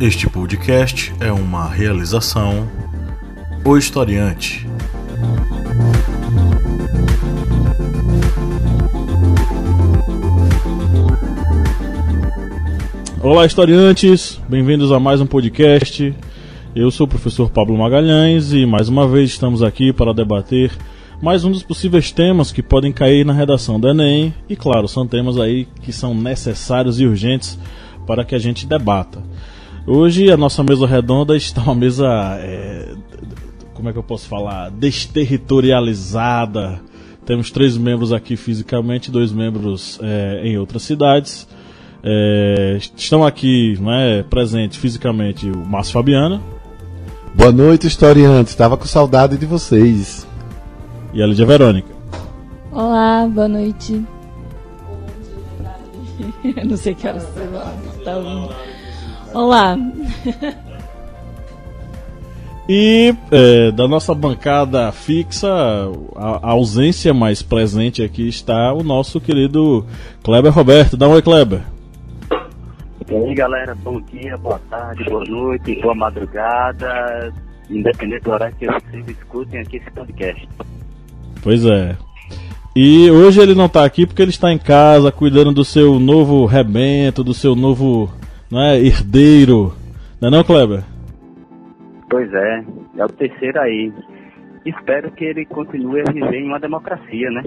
Este podcast é uma realização O Historiante. Olá, historiantes! Bem-vindos a mais um podcast. Eu sou o professor Pablo Magalhães e mais uma vez estamos aqui para debater mais um dos possíveis temas que podem cair na redação do Enem. E claro, são temas aí que são necessários e urgentes para que a gente debata. Hoje a nossa mesa redonda está uma mesa, é, como é que eu posso falar, desterritorializada. Temos três membros aqui fisicamente, dois membros é, em outras cidades. É, estão aqui né, presentes fisicamente o Márcio Fabiano. Boa noite, historiantes. Estava com saudade de vocês. E a Lídia Verônica. Olá, boa noite. Não sei que horas você está ouvindo. Olá. E é, da nossa bancada fixa, a, a, ausência mais presente aqui está o nosso querido Kleber Roberto. Dá um oi, Kleber. E aí, galera, bom dia, boa tarde, boa noite, boa madrugada, independente do horário que vocês escutem aqui esse podcast. Pois é. E hoje ele não está aqui porque ele está em casa cuidando do seu novo rebento, do seu novo né, herdeiro. Não é não, Kleber? Pois é, é o terceiro aí. Espero que ele continue a viver em uma democracia, né?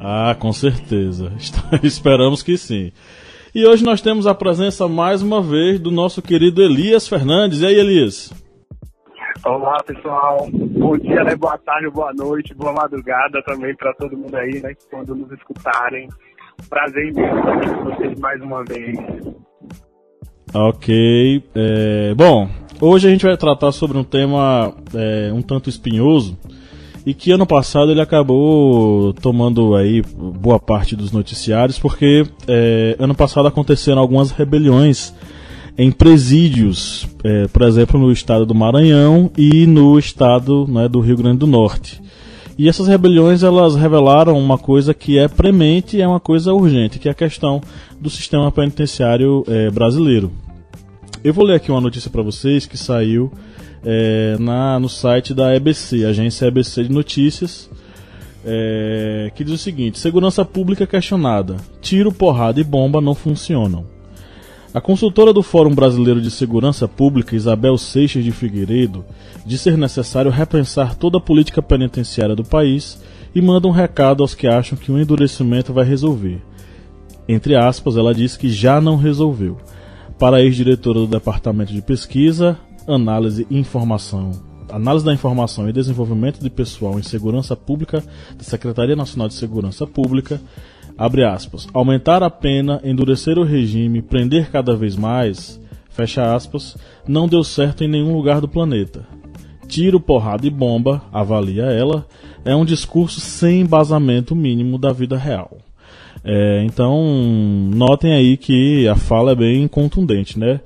Ah, com certeza. Esperamos que sim. E hoje nós temos a presença mais uma vez do nosso querido Elias Fernandes. E aí, Elias? Olá, pessoal. Bom dia, né? boa tarde, boa noite, boa madrugada também para todo mundo aí, né? Quando nos escutarem. Prazer imenso estar aqui com vocês mais uma vez. Ok. É, bom, hoje a gente vai tratar sobre um tema é, um tanto espinhoso e que ano passado ele acabou tomando aí boa parte dos noticiários porque é, ano passado aconteceram algumas rebeliões em presídios, é, por exemplo no estado do Maranhão e no estado né, do Rio Grande do Norte. E essas rebeliões elas revelaram uma coisa que é premente e é uma coisa urgente, que é a questão do sistema penitenciário é, brasileiro. Eu vou ler aqui uma notícia para vocês que saiu é, na, no site da EBC, Agência EBC de Notícias, é, que diz o seguinte: Segurança pública questionada. Tiro, porrada e bomba não funcionam. A consultora do Fórum Brasileiro de Segurança Pública, Isabel Seixas de Figueiredo, diz ser necessário repensar toda a política penitenciária do país e manda um recado aos que acham que o endurecimento vai resolver. Entre aspas, ela diz que já não resolveu para a ex-diretora do Departamento de Pesquisa, Análise e Informação, Análise da Informação e Desenvolvimento de Pessoal em Segurança Pública da Secretaria Nacional de Segurança Pública, abre aspas, aumentar a pena, endurecer o regime, prender cada vez mais, fecha aspas, não deu certo em nenhum lugar do planeta. Tiro, porrada e bomba, avalia ela, é um discurso sem embasamento mínimo da vida real. É, então, notem aí que a fala é bem contundente, né?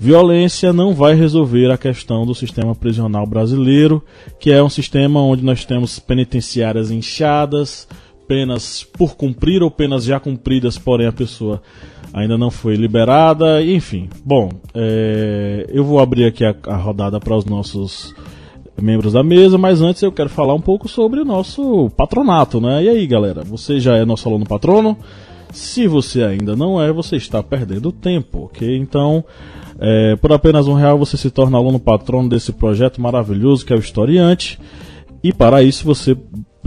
Violência não vai resolver a questão do sistema prisional brasileiro, que é um sistema onde nós temos penitenciárias inchadas, penas por cumprir ou penas já cumpridas, porém a pessoa ainda não foi liberada, enfim. Bom, é, eu vou abrir aqui a, a rodada para os nossos membros da mesa, mas antes eu quero falar um pouco sobre o nosso patronato, né? E aí, galera, você já é nosso aluno patrono? Se você ainda não é, você está perdendo tempo, ok? Então, é, por apenas um real você se torna aluno patrono desse projeto maravilhoso que é o Historiante. E para isso você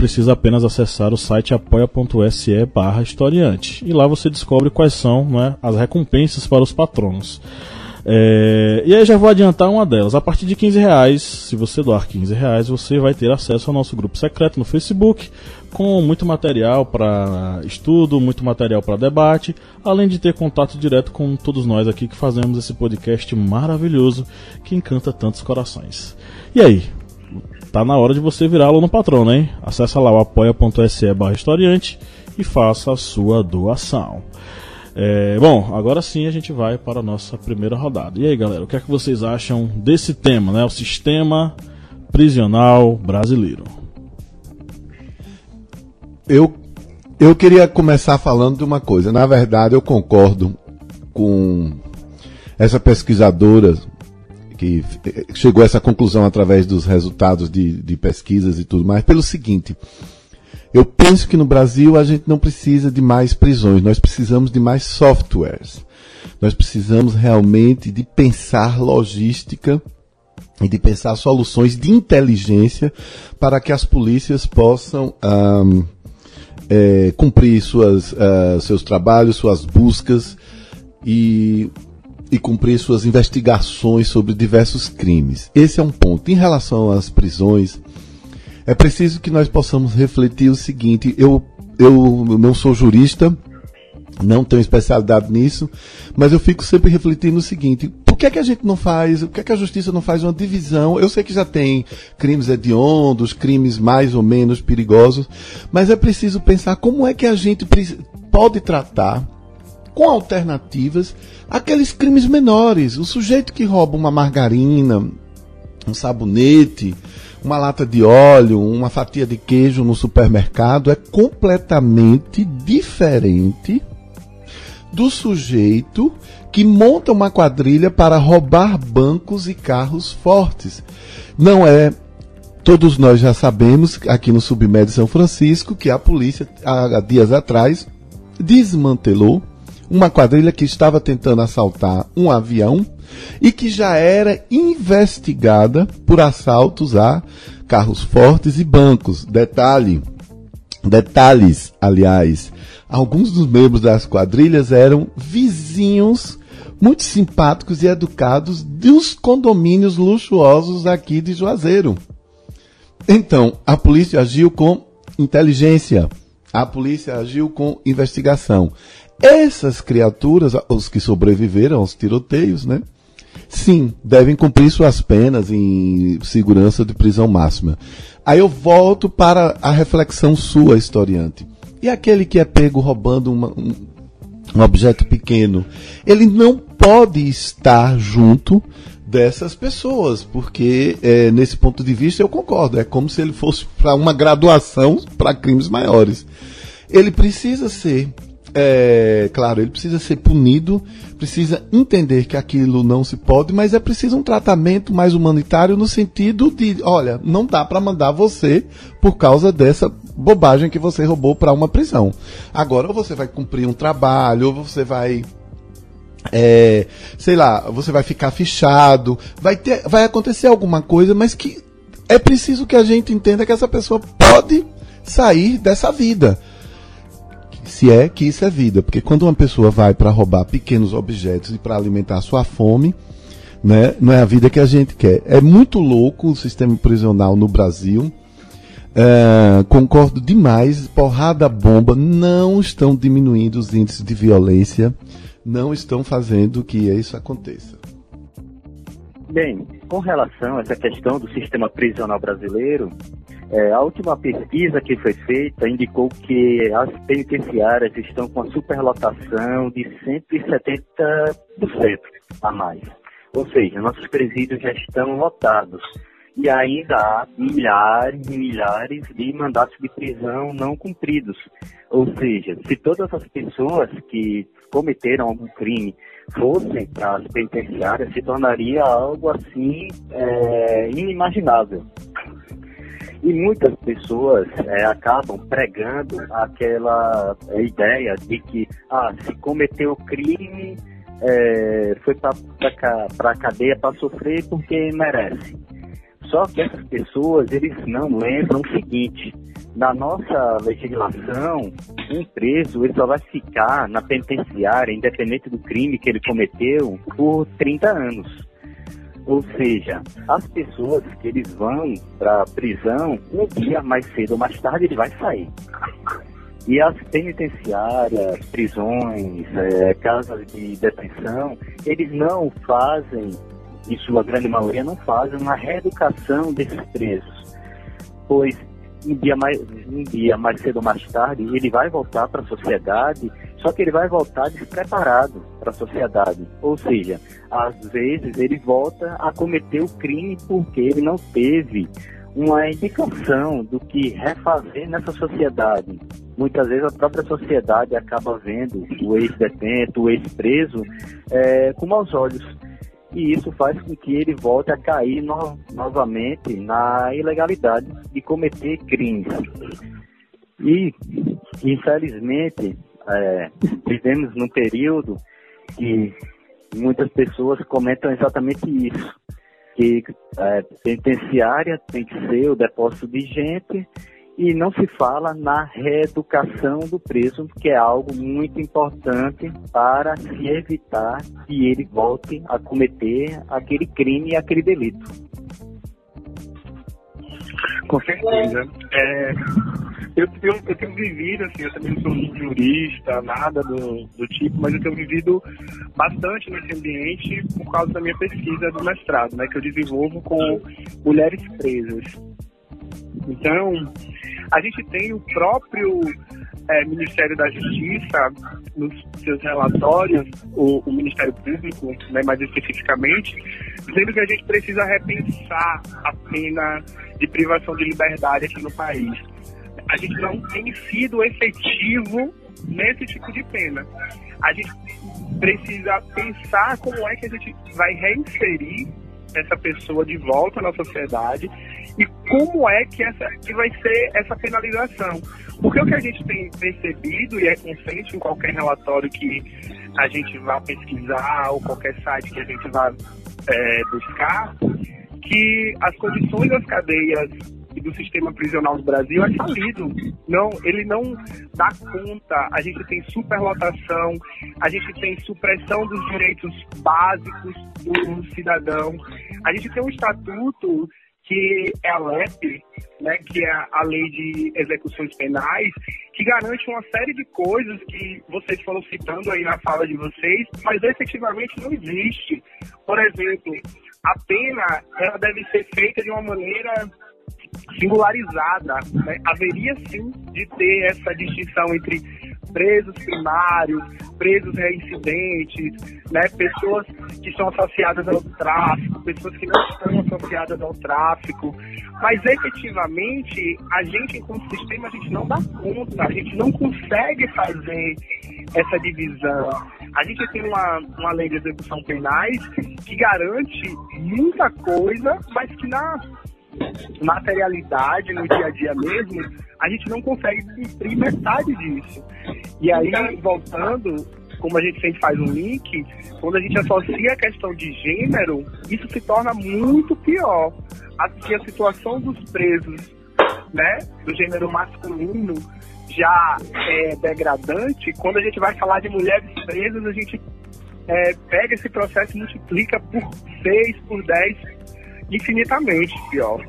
precisa apenas acessar o site apoia.se barra historiante. E lá você descobre quais são né, as recompensas para os patronos. É, e aí já vou adiantar uma delas. A partir de 15 reais, se você doar 15 reais, você vai ter acesso ao nosso grupo secreto no Facebook, com muito material para estudo, muito material para debate, além de ter contato direto com todos nós aqui que fazemos esse podcast maravilhoso que encanta tantos corações. E aí? Tá na hora de você virar aluno patrono, hein? Acesse lá o apoia.se barra historiante e faça a sua doação. É, bom, agora sim a gente vai para a nossa primeira rodada. E aí, galera, o que é que vocês acham desse tema, né? O sistema prisional brasileiro. Eu, eu queria começar falando de uma coisa. Na verdade, eu concordo com essa pesquisadora que eh, chegou a essa conclusão através dos resultados de, de pesquisas e tudo mais, pelo seguinte. Eu penso que no Brasil a gente não precisa de mais prisões, nós precisamos de mais softwares. Nós precisamos realmente de pensar logística e de pensar soluções de inteligência para que as polícias possam um, é, cumprir suas, uh, seus trabalhos, suas buscas e, e cumprir suas investigações sobre diversos crimes. Esse é um ponto. Em relação às prisões, é preciso que nós possamos refletir o seguinte: eu, eu não sou jurista, não tenho especialidade nisso, mas eu fico sempre refletindo o seguinte: por que, é que a gente não faz, por que, é que a justiça não faz uma divisão? Eu sei que já tem crimes hediondos, crimes mais ou menos perigosos, mas é preciso pensar como é que a gente pode tratar com alternativas aqueles crimes menores. O sujeito que rouba uma margarina, um sabonete, uma lata de óleo, uma fatia de queijo no supermercado é completamente diferente do sujeito que monta uma quadrilha para roubar bancos e carros fortes. Não é. Todos nós já sabemos, aqui no Submédio São Francisco, que a polícia, há dias atrás, desmantelou uma quadrilha que estava tentando assaltar um avião e que já era investigada por assaltos a carros fortes e bancos. Detalhe, detalhes, aliás, alguns dos membros das quadrilhas eram vizinhos muito simpáticos e educados dos condomínios luxuosos aqui de Juazeiro. Então, a polícia agiu com inteligência. A polícia agiu com investigação. Essas criaturas, os que sobreviveram aos tiroteios, né? Sim, devem cumprir suas penas em segurança de prisão máxima. Aí eu volto para a reflexão sua, historiante. E aquele que é pego roubando uma, um, um objeto pequeno? Ele não pode estar junto dessas pessoas, porque é, nesse ponto de vista eu concordo. É como se ele fosse para uma graduação para crimes maiores. Ele precisa ser é, claro, ele precisa ser punido, precisa entender que aquilo não se pode, mas é preciso um tratamento mais humanitário no sentido de, olha, não dá para mandar você por causa dessa bobagem que você roubou para uma prisão. Agora, ou você vai cumprir um trabalho, ou você vai é, sei lá, você vai ficar fichado, vai ter, vai acontecer alguma coisa, mas que é preciso que a gente entenda que essa pessoa pode sair dessa vida se é que isso é vida, porque quando uma pessoa vai para roubar pequenos objetos e para alimentar sua fome, né, não é a vida que a gente quer. É muito louco o sistema prisional no Brasil. É, concordo demais, porrada bomba não estão diminuindo os índices de violência, não estão fazendo que isso aconteça. Bem, com relação a essa questão do sistema prisional brasileiro, é, a última pesquisa que foi feita indicou que as penitenciárias estão com a superlotação de 170% a mais. Ou seja, nossos presídios já estão lotados. E ainda há milhares e milhares de mandatos de prisão não cumpridos. Ou seja, se todas as pessoas que cometeram algum crime fossem para as penitenciárias, se tornaria algo assim é, inimaginável. E muitas pessoas é, acabam pregando aquela ideia de que, ah, se cometeu crime, é, foi para a cadeia para sofrer porque merece. Só que essas pessoas, eles não lembram o seguinte, na nossa legislação, um preso ele só vai ficar na penitenciária, independente do crime que ele cometeu, por 30 anos. Ou seja, as pessoas que eles vão para a prisão, um dia mais cedo ou mais tarde ele vai sair. E as penitenciárias, prisões, é, casas de detenção, eles não fazem, em sua grande maioria, não fazem uma reeducação desses presos. Pois um dia mais, um dia mais cedo ou mais tarde, ele vai voltar para a sociedade, só que ele vai voltar despreparado para a sociedade. Ou seja, às vezes ele volta a cometer o crime porque ele não teve uma indicação do que refazer nessa sociedade. Muitas vezes a própria sociedade acaba vendo o ex-detento, o ex-preso, é, com maus olhos. E isso faz com que ele volte a cair no, novamente na ilegalidade de cometer crimes. E, infelizmente, é, vivemos num período que muitas pessoas comentam exatamente isso que é, penitenciária tem que ser o depósito de gente e não se fala na reeducação do preso, que é algo muito importante para se evitar que ele volte a cometer aquele crime e aquele delito. Com certeza. É, eu, eu, eu, tenho vivido, assim, eu também não sou jurista, nada do, do tipo, mas eu tenho vivido bastante nesse ambiente por causa da minha pesquisa do mestrado, né, que eu desenvolvo com mulheres presas. Então, a gente tem o próprio é, Ministério da Justiça, nos seus relatórios, o, o Ministério Público, né, mais especificamente, dizendo que a gente precisa repensar a pena de privação de liberdade aqui no país a gente não tem sido efetivo nesse tipo de pena. A gente precisa pensar como é que a gente vai reinserir essa pessoa de volta na sociedade e como é que, essa, que vai ser essa penalização. Porque o que a gente tem percebido, e é consciente em qualquer relatório que a gente vá pesquisar ou qualquer site que a gente vá é, buscar, que as condições das cadeias do sistema prisional do Brasil é falido. Não, ele não dá conta. A gente tem superlotação, a gente tem supressão dos direitos básicos do cidadão. A gente tem um estatuto que é a LEP, né, que é a lei de execuções penais, que garante uma série de coisas que vocês foram citando aí na fala de vocês, mas efetivamente não existe. Por exemplo, a pena ela deve ser feita de uma maneira singularizada. Né? Haveria sim de ter essa distinção entre presos primários, presos reincidentes, né? pessoas que são associadas ao tráfico, pessoas que não estão associadas ao tráfico. Mas efetivamente, a gente, enquanto sistema, a gente não dá conta, a gente não consegue fazer essa divisão. A gente tem uma, uma lei de execução penais que garante muita coisa, mas que na materialidade no dia a dia mesmo, a gente não consegue cumprir metade disso. E aí, voltando, como a gente sempre faz um link, quando a gente associa a questão de gênero, isso se torna muito pior. Assim, a situação dos presos, né, do gênero masculino, já é degradante. Quando a gente vai falar de mulheres presas, a gente é, pega esse processo e multiplica por 6, por 10 infinitamente pior.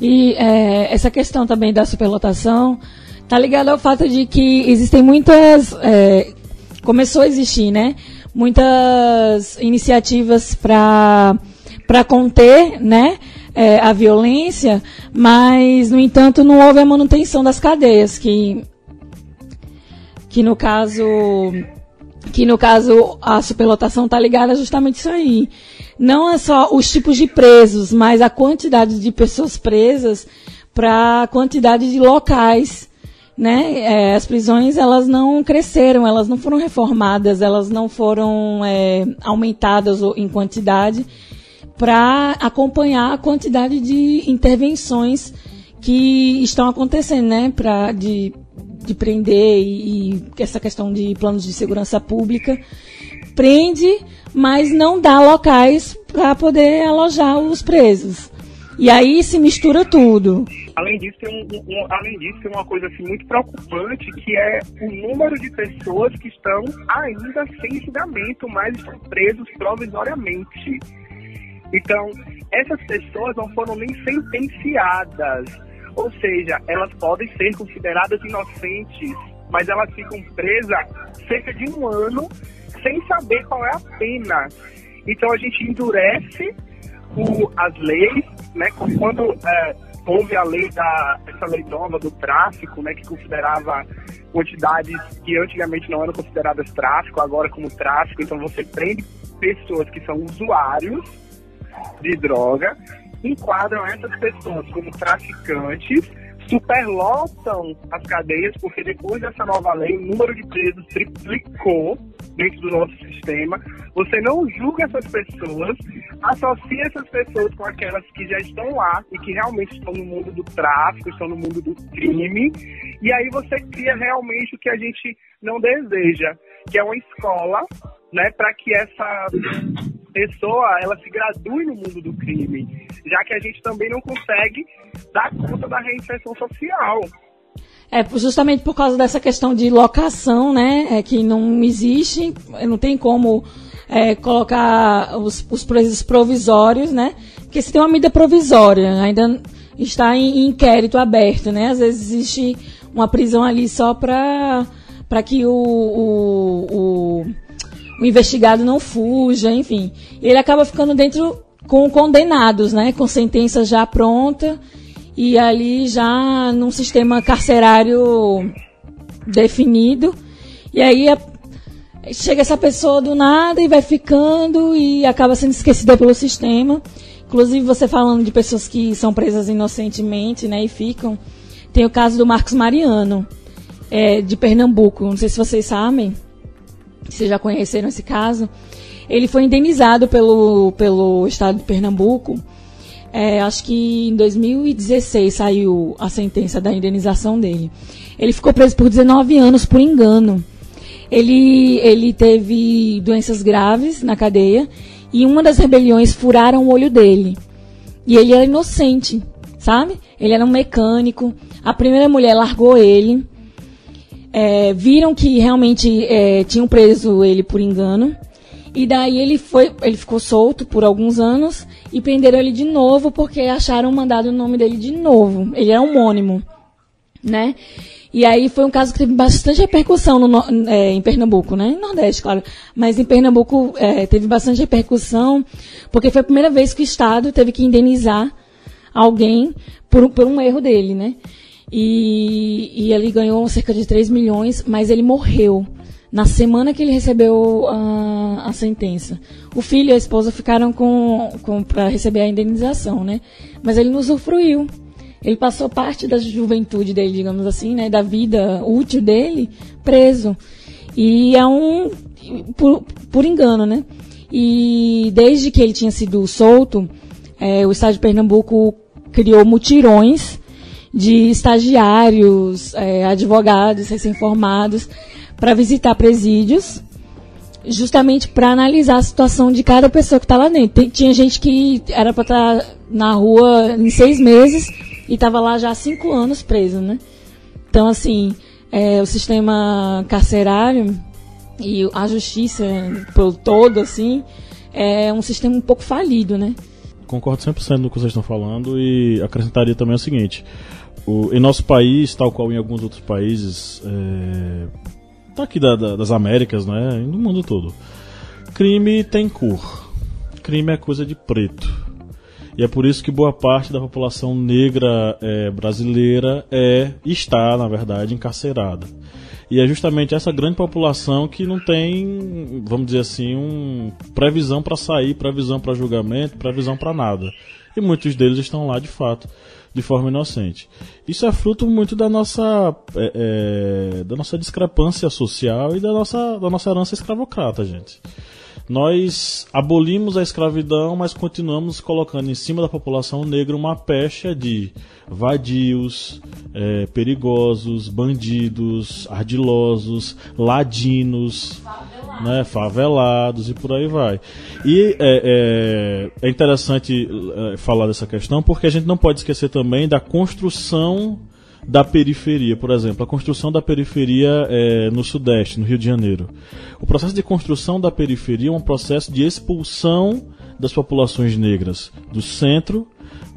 E é, essa questão também da superlotação tá ligada ao fato de que existem muitas. É, começou a existir, né? Muitas iniciativas para conter, né? É, a violência, mas, no entanto, não houve a manutenção das cadeias, que, que no caso que no caso a superlotação está ligada justamente isso aí não é só os tipos de presos, mas a quantidade de pessoas presas para a quantidade de locais. Né? É, as prisões elas não cresceram, elas não foram reformadas, elas não foram é, aumentadas em quantidade para acompanhar a quantidade de intervenções que estão acontecendo, né? Pra, de, de prender e, e essa questão de planos de segurança pública prende, mas não dá locais para poder alojar os presos. E aí se mistura tudo. Além disso, tem, um, um, além disso, tem uma coisa assim, muito preocupante, que é o número de pessoas que estão ainda sem julgamento, mas estão presos provisoriamente. Então, essas pessoas não foram nem sentenciadas, ou seja, elas podem ser consideradas inocentes, mas elas ficam presas cerca de um ano sem saber qual é a pena. Então a gente endurece o, as leis, né? Quando é, houve a lei da essa lei nova do tráfico, né? Que considerava quantidades que antigamente não eram consideradas tráfico, agora como tráfico. Então você prende pessoas que são usuários de droga enquadram essas pessoas como traficantes, superlotam as cadeias, porque depois dessa nova lei, o número de presos triplicou dentro do nosso sistema. Você não julga essas pessoas, associa essas pessoas com aquelas que já estão lá e que realmente estão no mundo do tráfico, estão no mundo do crime, e aí você cria realmente o que a gente não deseja, que é uma escola, né, para que essa pessoa ela se gradue no mundo do crime, já que a gente também não consegue dar conta da reinserção social. É, justamente por causa dessa questão de locação, né, é, que não existe, não tem como é, colocar os, os presos provisórios, né, porque se tem uma medida provisória, ainda está em, inquérito aberto, né, às vezes existe uma prisão ali só para para que o, o, o o investigado não fuja, enfim. Ele acaba ficando dentro com condenados, né, com sentença já pronta e ali já num sistema carcerário definido. E aí chega essa pessoa do nada e vai ficando e acaba sendo esquecida pelo sistema. Inclusive você falando de pessoas que são presas inocentemente, né, e ficam. Tem o caso do Marcos Mariano, é, de Pernambuco. Não sei se vocês sabem vocês já conheceram esse caso, ele foi indenizado pelo, pelo estado de Pernambuco. É, acho que em 2016 saiu a sentença da indenização dele. Ele ficou preso por 19 anos por engano. Ele, ele teve doenças graves na cadeia e uma das rebeliões furaram o olho dele. E ele era inocente, sabe? Ele era um mecânico. A primeira mulher largou ele é, viram que realmente é, tinham preso ele por engano. E daí ele foi, ele ficou solto por alguns anos e prenderam ele de novo porque acharam mandado o nome dele de novo. Ele é homônimo, né? E aí foi um caso que teve bastante repercussão no, é, em Pernambuco, né? No Nordeste, claro. Mas em Pernambuco é, teve bastante repercussão porque foi a primeira vez que o Estado teve que indenizar alguém por, por um erro dele, né? E, e ele ganhou cerca de 3 milhões, mas ele morreu na semana que ele recebeu a, a sentença. O filho e a esposa ficaram com, com para receber a indenização, né? Mas ele não usufruiu. Ele passou parte da juventude dele, digamos assim, né, da vida útil dele, preso. E é um por, por engano, né? E desde que ele tinha sido solto, é, o Estado de Pernambuco criou mutirões de estagiários, é, advogados recém-formados, para visitar presídios, justamente para analisar a situação de cada pessoa que está lá dentro. Tem, tinha gente que era para estar tá na rua em seis meses e estava lá já há cinco anos preso, né? Então, assim, é, o sistema carcerário e a justiça por todo, assim, é um sistema um pouco falido, né? Concordo 100% no que vocês estão falando e acrescentaria também o seguinte: o, em nosso país, tal qual em alguns outros países, é, tá aqui da, da, das Américas, né, no mundo todo, crime tem cor. Crime é coisa de preto. E é por isso que boa parte da população negra é, brasileira é está, na verdade, encarcerada. E é justamente essa grande população que não tem, vamos dizer assim, um previsão para sair, previsão para julgamento, previsão para nada. E muitos deles estão lá de fato de forma inocente. Isso é fruto muito da nossa, é, é, da nossa discrepância social e da nossa, da nossa herança escravocrata, gente. Nós abolimos a escravidão, mas continuamos colocando em cima da população negra uma pecha de vadios, é, perigosos, bandidos, ardilosos, ladinos, né, favelados e por aí vai. E é, é, é interessante é, falar dessa questão porque a gente não pode esquecer também da construção da periferia, por exemplo, a construção da periferia é, no Sudeste, no Rio de Janeiro. O processo de construção da periferia é um processo de expulsão das populações negras do centro,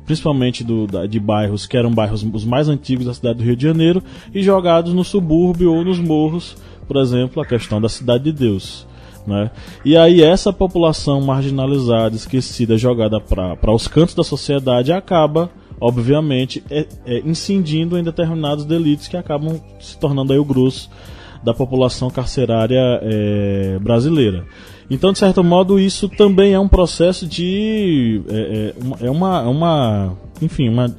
principalmente do, da, de bairros que eram bairros os mais antigos da cidade do Rio de Janeiro, e jogados no subúrbio ou nos morros, por exemplo, a questão da Cidade de Deus. Né? E aí essa população marginalizada, esquecida, jogada para os cantos da sociedade acaba obviamente, é, é, incidindo em determinados delitos que acabam se tornando aí o grosso da população carcerária é, brasileira. Então, de certo modo, isso também é um processo de. É, é, uma, é uma. Enfim, uma,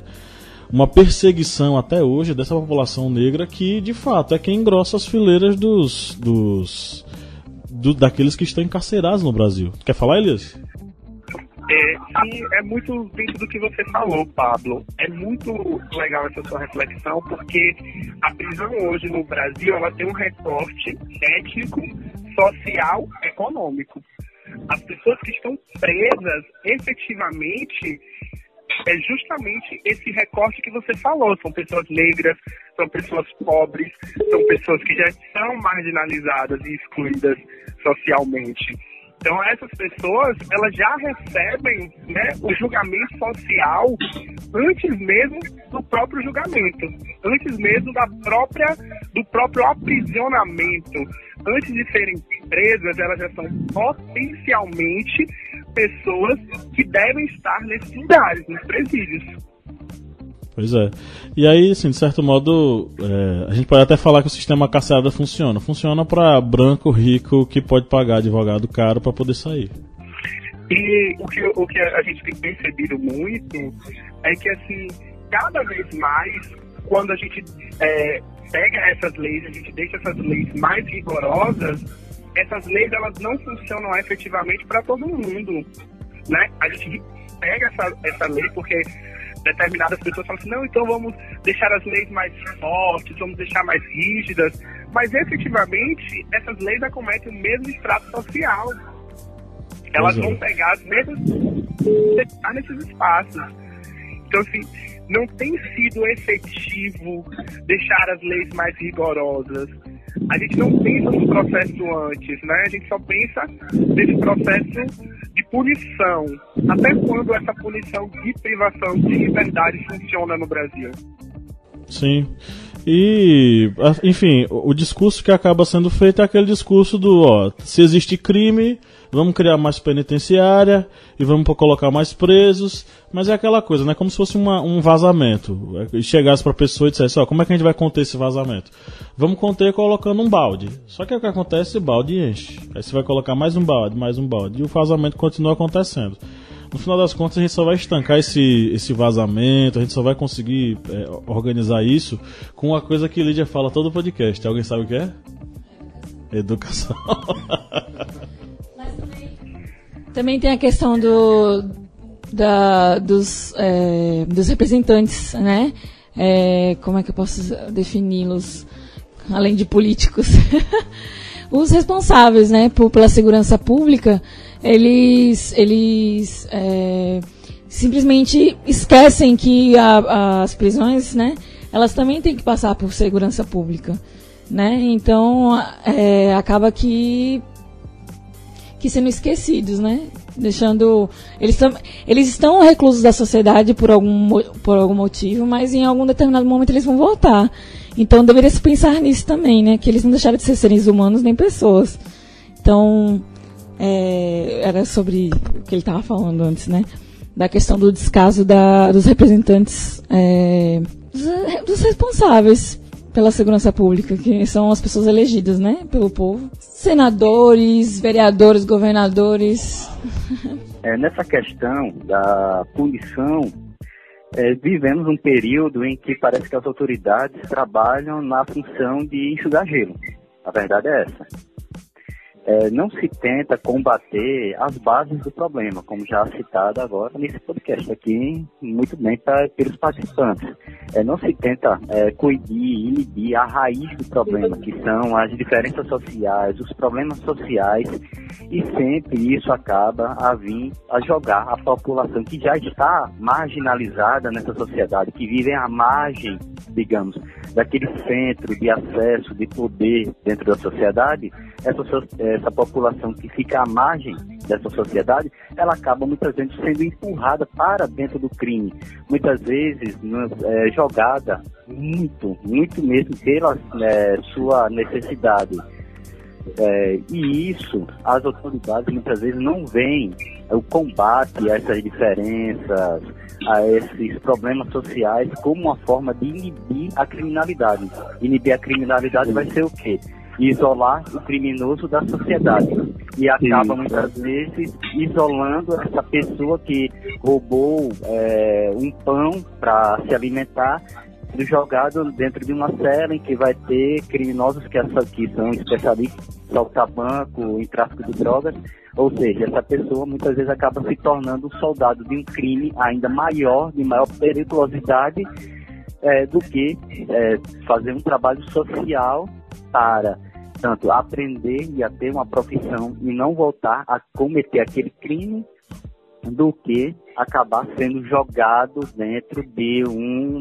uma perseguição até hoje dessa população negra que, de fato, é quem engrossa as fileiras dos. dos do, daqueles que estão encarcerados no Brasil. Quer falar, Elias? É, sim, é muito dentro do que você falou, Pablo. É muito legal essa sua reflexão, porque a prisão hoje no Brasil ela tem um recorte étnico, social, econômico. As pessoas que estão presas efetivamente é justamente esse recorte que você falou. São pessoas negras, são pessoas pobres, são pessoas que já são marginalizadas e excluídas socialmente. Então essas pessoas, elas já recebem né, o julgamento social antes mesmo do próprio julgamento, antes mesmo da própria, do próprio aprisionamento. Antes de serem presas, elas já são potencialmente pessoas que devem estar nesses lugares, nos presídios. Pois é. E aí, assim, de certo modo, é, a gente pode até falar que o sistema carcerário funciona. Funciona para branco rico que pode pagar advogado caro para poder sair. E o que, o que a gente tem percebido muito é que, assim, cada vez mais, quando a gente é, pega essas leis, a gente deixa essas leis mais rigorosas, essas leis elas não funcionam efetivamente para todo mundo. Né? A gente pega essa, essa lei porque determinadas pessoas falam assim, não, então vamos deixar as leis mais fortes, vamos deixar mais rígidas, mas efetivamente essas leis acometem o mesmo extrato social. Elas é. vão pegar as mesmas nesses espaços. Então, assim, não tem sido efetivo deixar as leis mais rigorosas. A gente não pensa no processo antes, né? A gente só pensa nesse processo de punição. Até quando essa punição de privação de liberdade funciona no Brasil? Sim. E, enfim, o discurso que acaba sendo feito é aquele discurso do, ó, se existe crime, vamos criar mais penitenciária e vamos colocar mais presos, mas é aquela coisa, né? Como se fosse uma, um vazamento. Chegasse para a pessoa e dissesse, ó, como é que a gente vai conter esse vazamento? Vamos conter colocando um balde. Só que o que acontece, o balde enche. Aí você vai colocar mais um balde, mais um balde, e o vazamento continua acontecendo. No final das contas, a gente só vai estancar esse, esse vazamento, a gente só vai conseguir é, organizar isso com uma coisa que Lídia fala todo podcast. Alguém sabe o que é? Educação. Também tem a questão do, da, dos, é, dos representantes, né? É, como é que eu posso defini-los, além de políticos? Os responsáveis, né, por, pela segurança pública, eles, eles é, simplesmente esquecem que a, as prisões, né, elas também têm que passar por segurança pública, né? Então, é, acaba que que sendo esquecidos, né? Deixando. Eles, tam, eles estão reclusos da sociedade por algum, por algum motivo, mas em algum determinado momento eles vão voltar. Então deveria se pensar nisso também, né? Que eles não deixaram de ser seres humanos nem pessoas. Então, é, era sobre o que ele estava falando antes, né? Da questão do descaso da, dos representantes, é, dos, dos responsáveis pela segurança pública, que são as pessoas elegidas, né, pelo povo. Senadores, vereadores, governadores. É, nessa questão da punição, é, vivemos um período em que parece que as autoridades trabalham na função de enxugar gelo. A verdade é essa é, não se tenta combater as bases do problema, como já citado agora nesse podcast aqui, muito bem pra, pelos participantes. É, não se tenta é, coibir, inibir a raiz do problema, que são as diferenças sociais, os problemas sociais, e sempre isso acaba a vir a jogar a população que já está marginalizada nessa sociedade, que vive à margem, digamos, daquele centro de acesso, de poder dentro da sociedade, essa, essa população que fica à margem dessa sociedade, ela acaba muitas vezes sendo empurrada para dentro do crime. Muitas vezes é, jogada muito, muito mesmo pela é, sua necessidade. É, e isso, as autoridades muitas vezes não veem o combate a essas diferenças, a esses problemas sociais como uma forma de inibir a criminalidade. Inibir a criminalidade vai ser o quê? Isolar o criminoso da sociedade. e acaba muitas vezes isolando essa pessoa que roubou é, um pão para se alimentar jogado dentro de uma cela em que vai ter criminosos que, que são especialistas em saltar banco, em tráfico de drogas, ou seja, essa pessoa muitas vezes acaba se tornando um soldado de um crime ainda maior, de maior periculosidade, é, do que é, fazer um trabalho social para tanto aprender e a ter uma profissão e não voltar a cometer aquele crime do que acabar sendo jogado dentro de um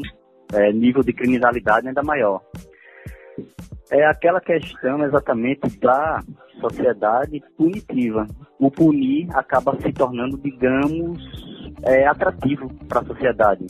é, nível de criminalidade ainda maior. É aquela questão exatamente da sociedade punitiva. O punir acaba se tornando, digamos, é, atrativo para a sociedade.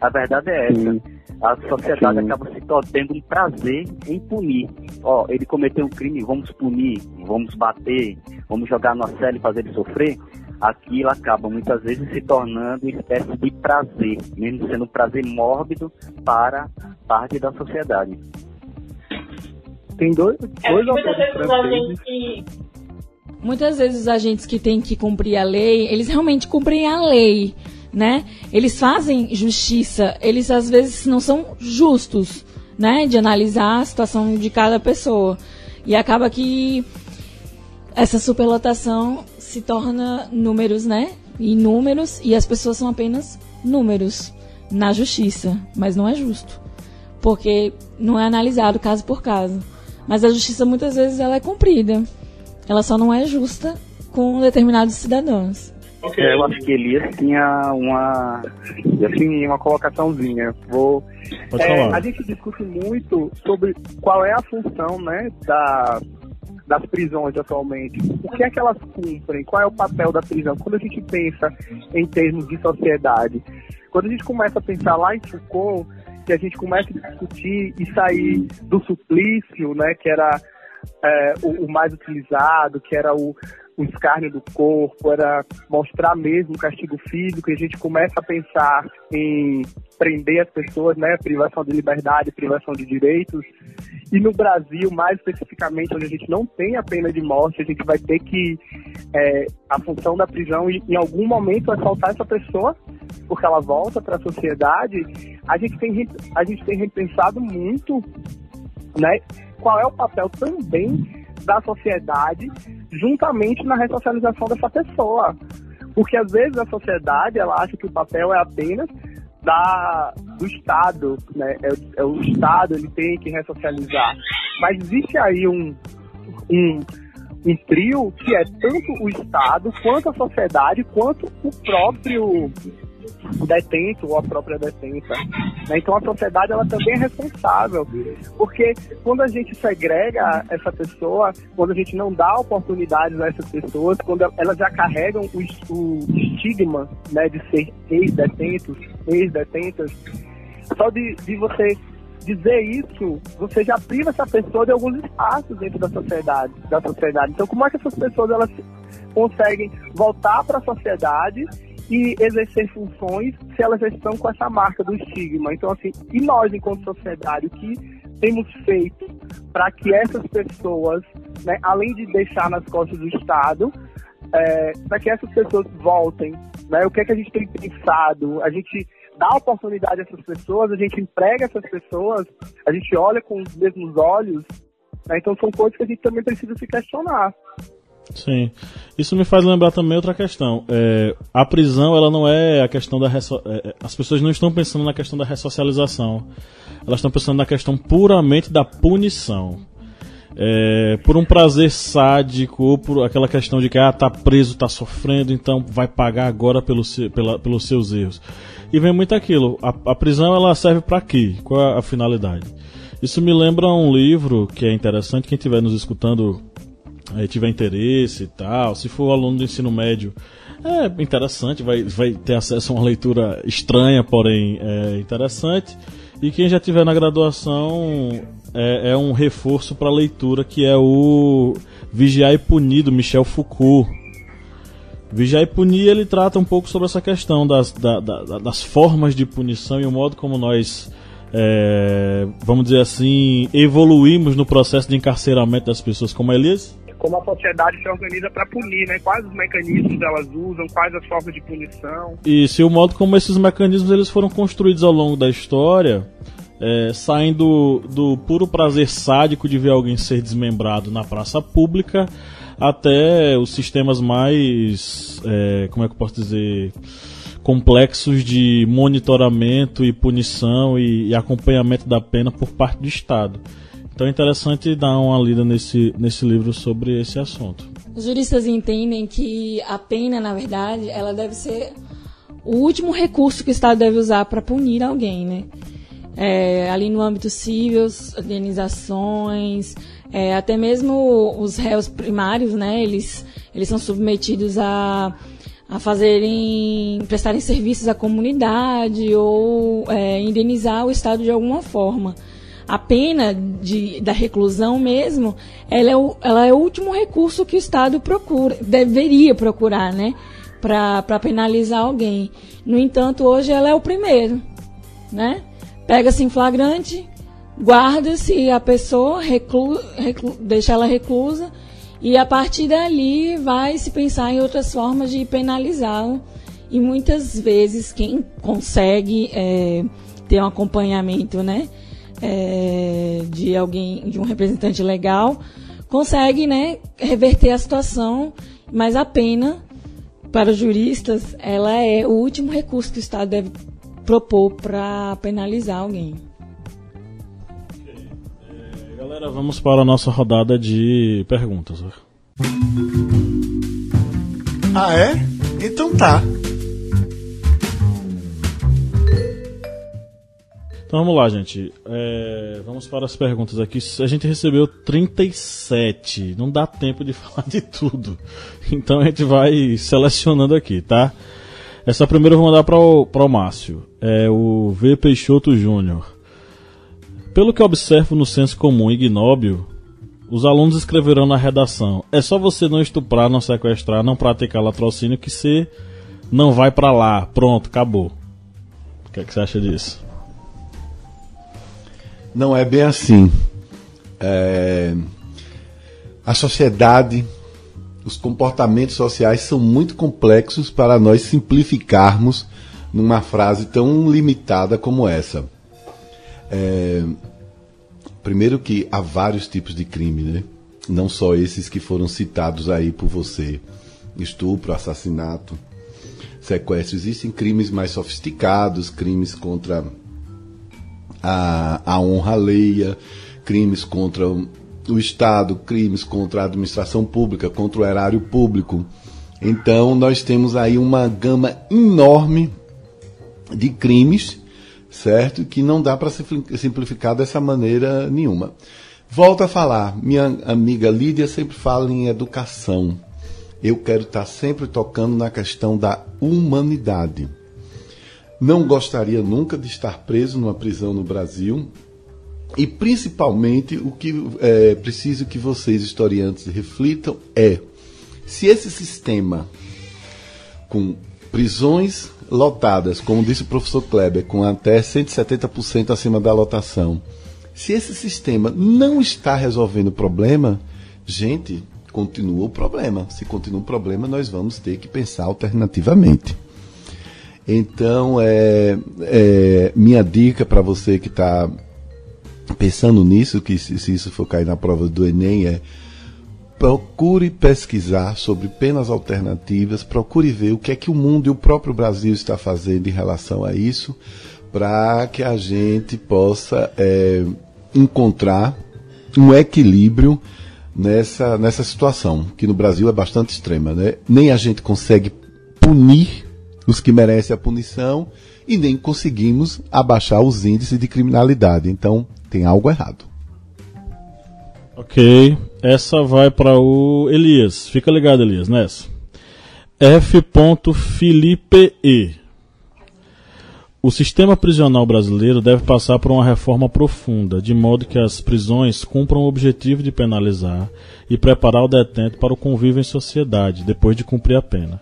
A verdade é essa. Sim. A sociedade Sim. acaba se tendo um prazer em punir. Ó, ele cometeu um crime, vamos punir, vamos bater, vamos jogar na cela e fazer ele sofrer aquilo acaba muitas vezes se tornando uma espécie de prazer, mesmo sendo um prazer mórbido para parte da sociedade. Tem dois, é, dois autores franceses. Muitas vezes os agentes que têm que cumprir a lei, eles realmente cumprem a lei, né? Eles fazem justiça, eles às vezes não são justos, né? De analisar a situação de cada pessoa. E acaba que essa superlotação se torna números, né? E números, e as pessoas são apenas números na justiça. Mas não é justo. Porque não é analisado caso por caso. Mas a justiça muitas vezes ela é cumprida. Ela só não é justa com determinados cidadãos. É, eu acho que Elias tinha uma, assim, uma colocaçãozinha. Vou, é, a gente discute muito sobre qual é a função né, da, das prisões atualmente? O que é que elas cumprem? Qual é o papel da prisão? Quando a gente pensa em termos de sociedade, quando a gente começa a pensar lá em Foucault, que a gente começa a discutir e sair do suplício, né, que era é, o, o, mais utilizado, que era o, o escárnio do corpo, era mostrar mesmo o castigo físico, e a gente começa a pensar em prender as pessoas, né, privação de liberdade, privação de direitos, e no Brasil, mais especificamente, onde a gente não tem a pena de morte, a gente vai ter que. É, a função da prisão, e em algum momento, vai faltar essa pessoa, porque ela volta para a sociedade. A gente, tem, a gente tem repensado muito né, qual é o papel também da sociedade, juntamente na ressocialização dessa pessoa. Porque às vezes a sociedade ela acha que o papel é apenas da, do Estado, né? É, é, o Estado, ele tem que ressocializar. Mas existe aí um, um, um trio que é tanto o Estado, quanto a sociedade, quanto o próprio detento ou a própria detenta. Né? Então a sociedade ela também é responsável, porque quando a gente segrega essa pessoa, quando a gente não dá oportunidades a essas pessoas, quando elas já carregam o, o estigma né, de ser ex-detentos, ex-detentas, só de, de você dizer isso, você já priva essa pessoa de alguns espaços dentro da sociedade, da sociedade. Então, como é que essas pessoas elas conseguem voltar para a sociedade e exercer funções se elas estão com essa marca do estigma. Então, assim, e nós, enquanto sociedade, o que temos feito para que essas pessoas, né, além de deixar nas costas do Estado, é, para que essas pessoas voltem, né, o que é que a gente tem pensado? A gente dá oportunidade a essas pessoas, a gente emprega essas pessoas, a gente olha com os mesmos olhos, né, então são coisas que a gente também precisa se questionar. Sim. Isso me faz lembrar também outra questão. É, a prisão, ela não é a questão da. Resso... É, é, as pessoas não estão pensando na questão da ressocialização. Elas estão pensando na questão puramente da punição. É, por um prazer sádico, ou por aquela questão de que ah, tá preso, tá sofrendo, então vai pagar agora pelo seu, pela, pelos seus erros. E vem muito aquilo. A, a prisão ela serve para quê? Qual é a finalidade? Isso me lembra um livro que é interessante. Quem estiver nos escutando aí tiver interesse e tal, se for aluno do ensino médio, é interessante, vai, vai ter acesso a uma leitura estranha, porém é interessante. E quem já tiver na graduação é, é um reforço para a leitura que é o Vigiar e Punir do Michel Foucault. Vigiar e Punir ele trata um pouco sobre essa questão das, da, da, das formas de punição e o modo como nós é, vamos dizer assim, evoluímos no processo de encarceramento das pessoas, como Elias? Como a sociedade se organiza para punir, né? Quais os mecanismos elas usam, quais as formas de punição. E se o modo como esses mecanismos eles foram construídos ao longo da história, é, saindo do puro prazer sádico de ver alguém ser desmembrado na praça pública, até os sistemas mais, é, como é que eu posso dizer, complexos de monitoramento e punição e, e acompanhamento da pena por parte do Estado. Então é interessante dar uma lida nesse, nesse livro sobre esse assunto. Os juristas entendem que a pena, na verdade, ela deve ser o último recurso que o Estado deve usar para punir alguém, né? É, ali no âmbito civil, organizações, é, até mesmo os réus primários, né? Eles, eles são submetidos a, a fazerem, prestarem serviços à comunidade ou é, indenizar o Estado de alguma forma a pena de, da reclusão mesmo, ela é, o, ela é o último recurso que o Estado procura, deveria procurar, né? Para penalizar alguém. No entanto, hoje ela é o primeiro, né? Pega-se em flagrante, guarda-se a pessoa, reclu, reclu, deixa ela reclusa, e a partir dali vai se pensar em outras formas de penalizá-la. E muitas vezes quem consegue é, ter um acompanhamento, né? É, de alguém, de um representante legal, consegue né, reverter a situação, mas a pena, para os juristas, ela é o último recurso que o Estado deve propor para penalizar alguém. É, galera, vamos para a nossa rodada de perguntas. Ah, é? Então tá. Então vamos lá, gente. É, vamos para as perguntas aqui. A gente recebeu 37. Não dá tempo de falar de tudo. Então a gente vai selecionando aqui, tá? Essa primeira eu vou mandar para o, Márcio. É o V. Peixoto Júnior. Pelo que observo no senso comum ignóbil, os alunos escreverão na redação: é só você não estuprar, não sequestrar, não praticar latrocínio que você não vai para lá. Pronto, acabou. O que, é que você acha disso? Não é bem assim. É... A sociedade, os comportamentos sociais são muito complexos para nós simplificarmos numa frase tão limitada como essa. É... Primeiro que há vários tipos de crime, né? Não só esses que foram citados aí por você. Estupro, assassinato, sequestro. Existem crimes mais sofisticados, crimes contra a, a honra alheia, crimes contra o Estado, crimes contra a administração pública, contra o erário público. Então, nós temos aí uma gama enorme de crimes, certo? Que não dá para simplificar dessa maneira nenhuma. Volto a falar, minha amiga Lídia sempre fala em educação. Eu quero estar sempre tocando na questão da humanidade. Não gostaria nunca de estar preso numa prisão no Brasil. E principalmente o que é preciso que vocês, historiantes, reflitam é se esse sistema com prisões lotadas, como disse o professor Kleber, com até 170% acima da lotação, se esse sistema não está resolvendo o problema, gente, continua o problema. Se continua o problema, nós vamos ter que pensar alternativamente. Então, é, é minha dica para você que está pensando nisso, que se, se, isso for cair na prova do Enem, é procure pesquisar sobre penas alternativas, procure ver o que é que o mundo e o próprio Brasil está fazendo em relação a isso, para que a gente possa é, encontrar um equilíbrio nessa, nessa situação, que no Brasil é bastante extrema. Né? Nem a gente consegue punir os que merecem a punição e nem conseguimos abaixar os índices de criminalidade. Então, tem algo errado. Ok, essa vai para o Elias. Fica ligado, Elias, nessa. F. Felipe E. O sistema prisional brasileiro deve passar por uma reforma profunda, de modo que as prisões cumpram o objetivo de penalizar e preparar o detento para o convívio em sociedade, depois de cumprir a pena.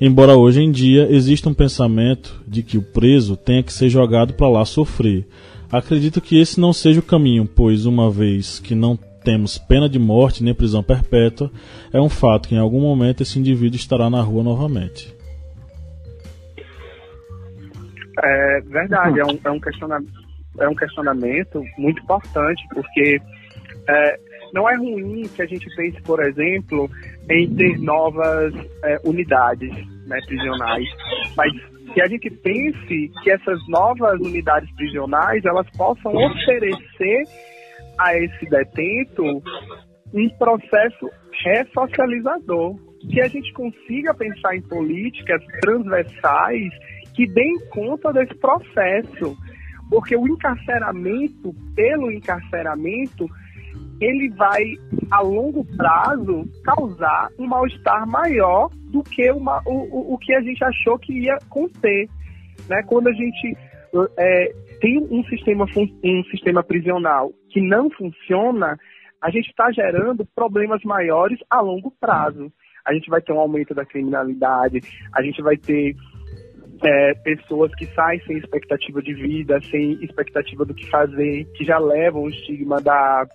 Embora hoje em dia exista um pensamento de que o preso tenha que ser jogado para lá sofrer. Acredito que esse não seja o caminho, pois uma vez que não temos pena de morte nem prisão perpétua, é um fato que em algum momento esse indivíduo estará na rua novamente. É verdade, é um, é um, questionamento, é um questionamento muito importante, porque é, não é ruim que a gente pense, por exemplo, em ter novas é, unidades né, prisionais, mas que a gente pense que essas novas unidades prisionais elas possam oferecer a esse detento um processo ressocializador, que a gente consiga pensar em políticas transversais que deem conta desse processo, porque o encarceramento pelo encarceramento ele vai a longo prazo causar um mal-estar maior do que uma, o, o, que a gente achou que ia conter. Né? Quando a gente é, tem um sistema, um sistema prisional que não funciona, a gente está gerando problemas maiores a longo prazo. A gente vai ter um aumento da criminalidade, a gente vai ter é, pessoas que saem sem expectativa de vida, sem expectativa do que fazer, que já levam o estigma da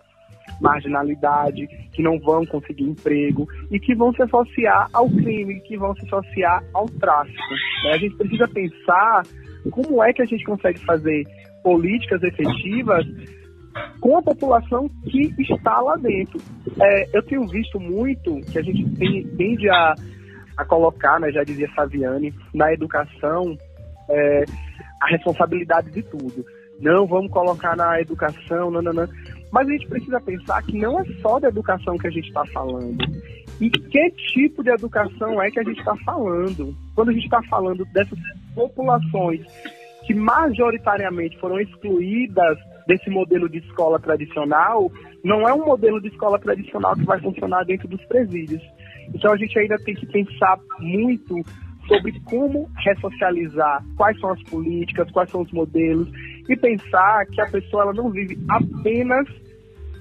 marginalidade, que não vão conseguir emprego e que vão se associar ao crime, que vão se associar ao tráfico. Né? A gente precisa pensar como é que a gente consegue fazer políticas efetivas com a população que está lá dentro. É, eu tenho visto muito que a gente tende a, a colocar, né, já dizia Saviani, na educação é, a responsabilidade de tudo. Não vamos colocar na educação, não, não, não. Mas a gente precisa pensar que não é só da educação que a gente está falando. E que tipo de educação é que a gente está falando? Quando a gente está falando dessas populações que majoritariamente foram excluídas desse modelo de escola tradicional, não é um modelo de escola tradicional que vai funcionar dentro dos presídios. Então a gente ainda tem que pensar muito sobre como ressocializar, quais são as políticas, quais são os modelos, e pensar que a pessoa ela não vive apenas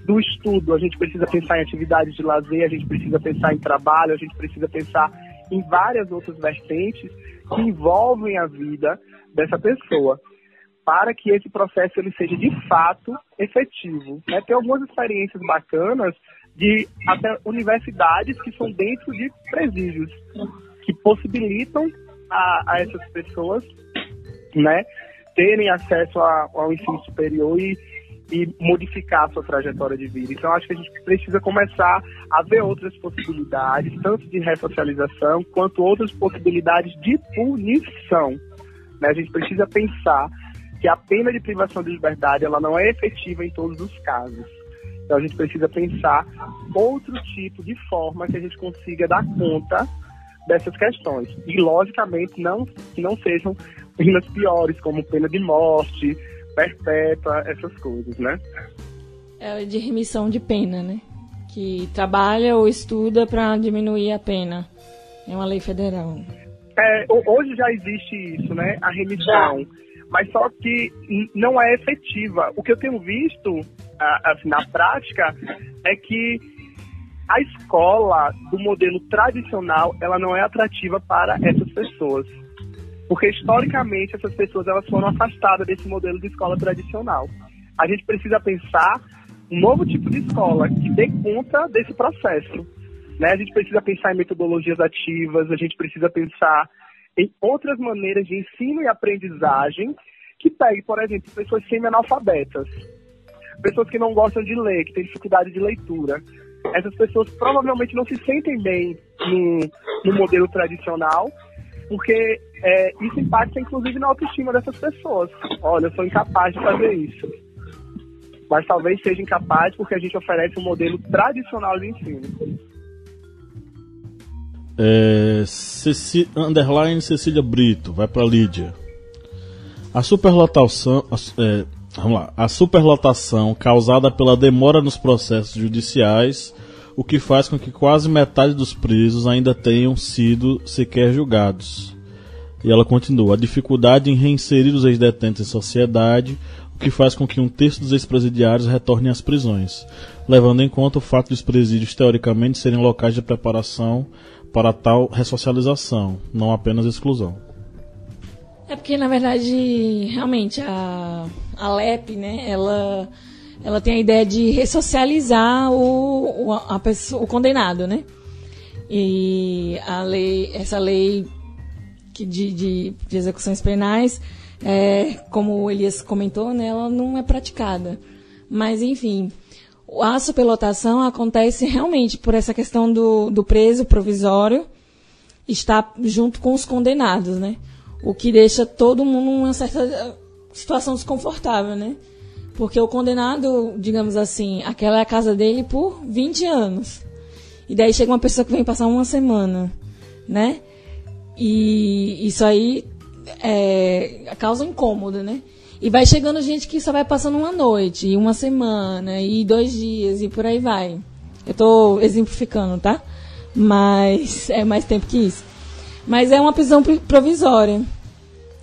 do estudo. A gente precisa pensar em atividades de lazer, a gente precisa pensar em trabalho, a gente precisa pensar em várias outras vertentes que envolvem a vida dessa pessoa para que esse processo ele seja de fato efetivo. Né? Tem algumas experiências bacanas de até universidades que são dentro de presídios, que possibilitam a, a essas pessoas né, terem acesso ao ensino superior e e modificar a sua trajetória de vida. Então, acho que a gente precisa começar a ver outras possibilidades, tanto de ressocialização quanto outras possibilidades de punição. Né? A gente precisa pensar que a pena de privação de liberdade ela não é efetiva em todos os casos. Então, a gente precisa pensar outro tipo de forma que a gente consiga dar conta dessas questões. E, logicamente, não, que não sejam penas piores, como pena de morte, perpétua, essas coisas, né? É de remissão de pena, né? Que trabalha ou estuda para diminuir a pena. É uma lei federal. É, hoje já existe isso, né? A remissão. Mas só que não é efetiva. O que eu tenho visto assim, na prática é que a escola do modelo tradicional ela não é atrativa para essas pessoas. Porque historicamente essas pessoas elas foram afastadas desse modelo de escola tradicional. A gente precisa pensar um novo tipo de escola que dê conta desse processo. Né? A gente precisa pensar em metodologias ativas, a gente precisa pensar em outras maneiras de ensino e aprendizagem que pegue, por exemplo, pessoas semi-analfabetas, pessoas que não gostam de ler, que têm dificuldade de leitura. Essas pessoas provavelmente não se sentem bem no, no modelo tradicional porque é, isso impacta inclusive na autoestima dessas pessoas. Olha, eu sou incapaz de fazer isso. Mas talvez seja incapaz porque a gente oferece um modelo tradicional de ensino. É, Ceci, underline Cecília Brito, vai para Lídia. A superlotação, é, vamos lá, a superlotação causada pela demora nos processos judiciais o que faz com que quase metade dos presos ainda tenham sido sequer julgados. E ela continua: a dificuldade em reinserir os ex-detentos em sociedade, o que faz com que um terço dos ex-presidiários retornem às prisões, levando em conta o fato dos presídios teoricamente serem locais de preparação para tal ressocialização, não apenas exclusão. É porque, na verdade, realmente, a, a LEP, né, ela ela tem a ideia de ressocializar o, o, a pessoa, o condenado, né? E a lei, essa lei de, de, de execuções penais, é, como o Elias comentou, né, ela não é praticada. Mas, enfim, a superlotação acontece realmente por essa questão do, do preso provisório estar junto com os condenados, né? O que deixa todo mundo numa certa situação desconfortável, né? Porque o condenado, digamos assim, aquela é a casa dele por 20 anos. E daí chega uma pessoa que vem passar uma semana, né? E isso aí é, causa incômodo, né? E vai chegando gente que só vai passando uma noite, e uma semana, e dois dias, e por aí vai. Eu estou exemplificando, tá? Mas é mais tempo que isso. Mas é uma prisão provisória.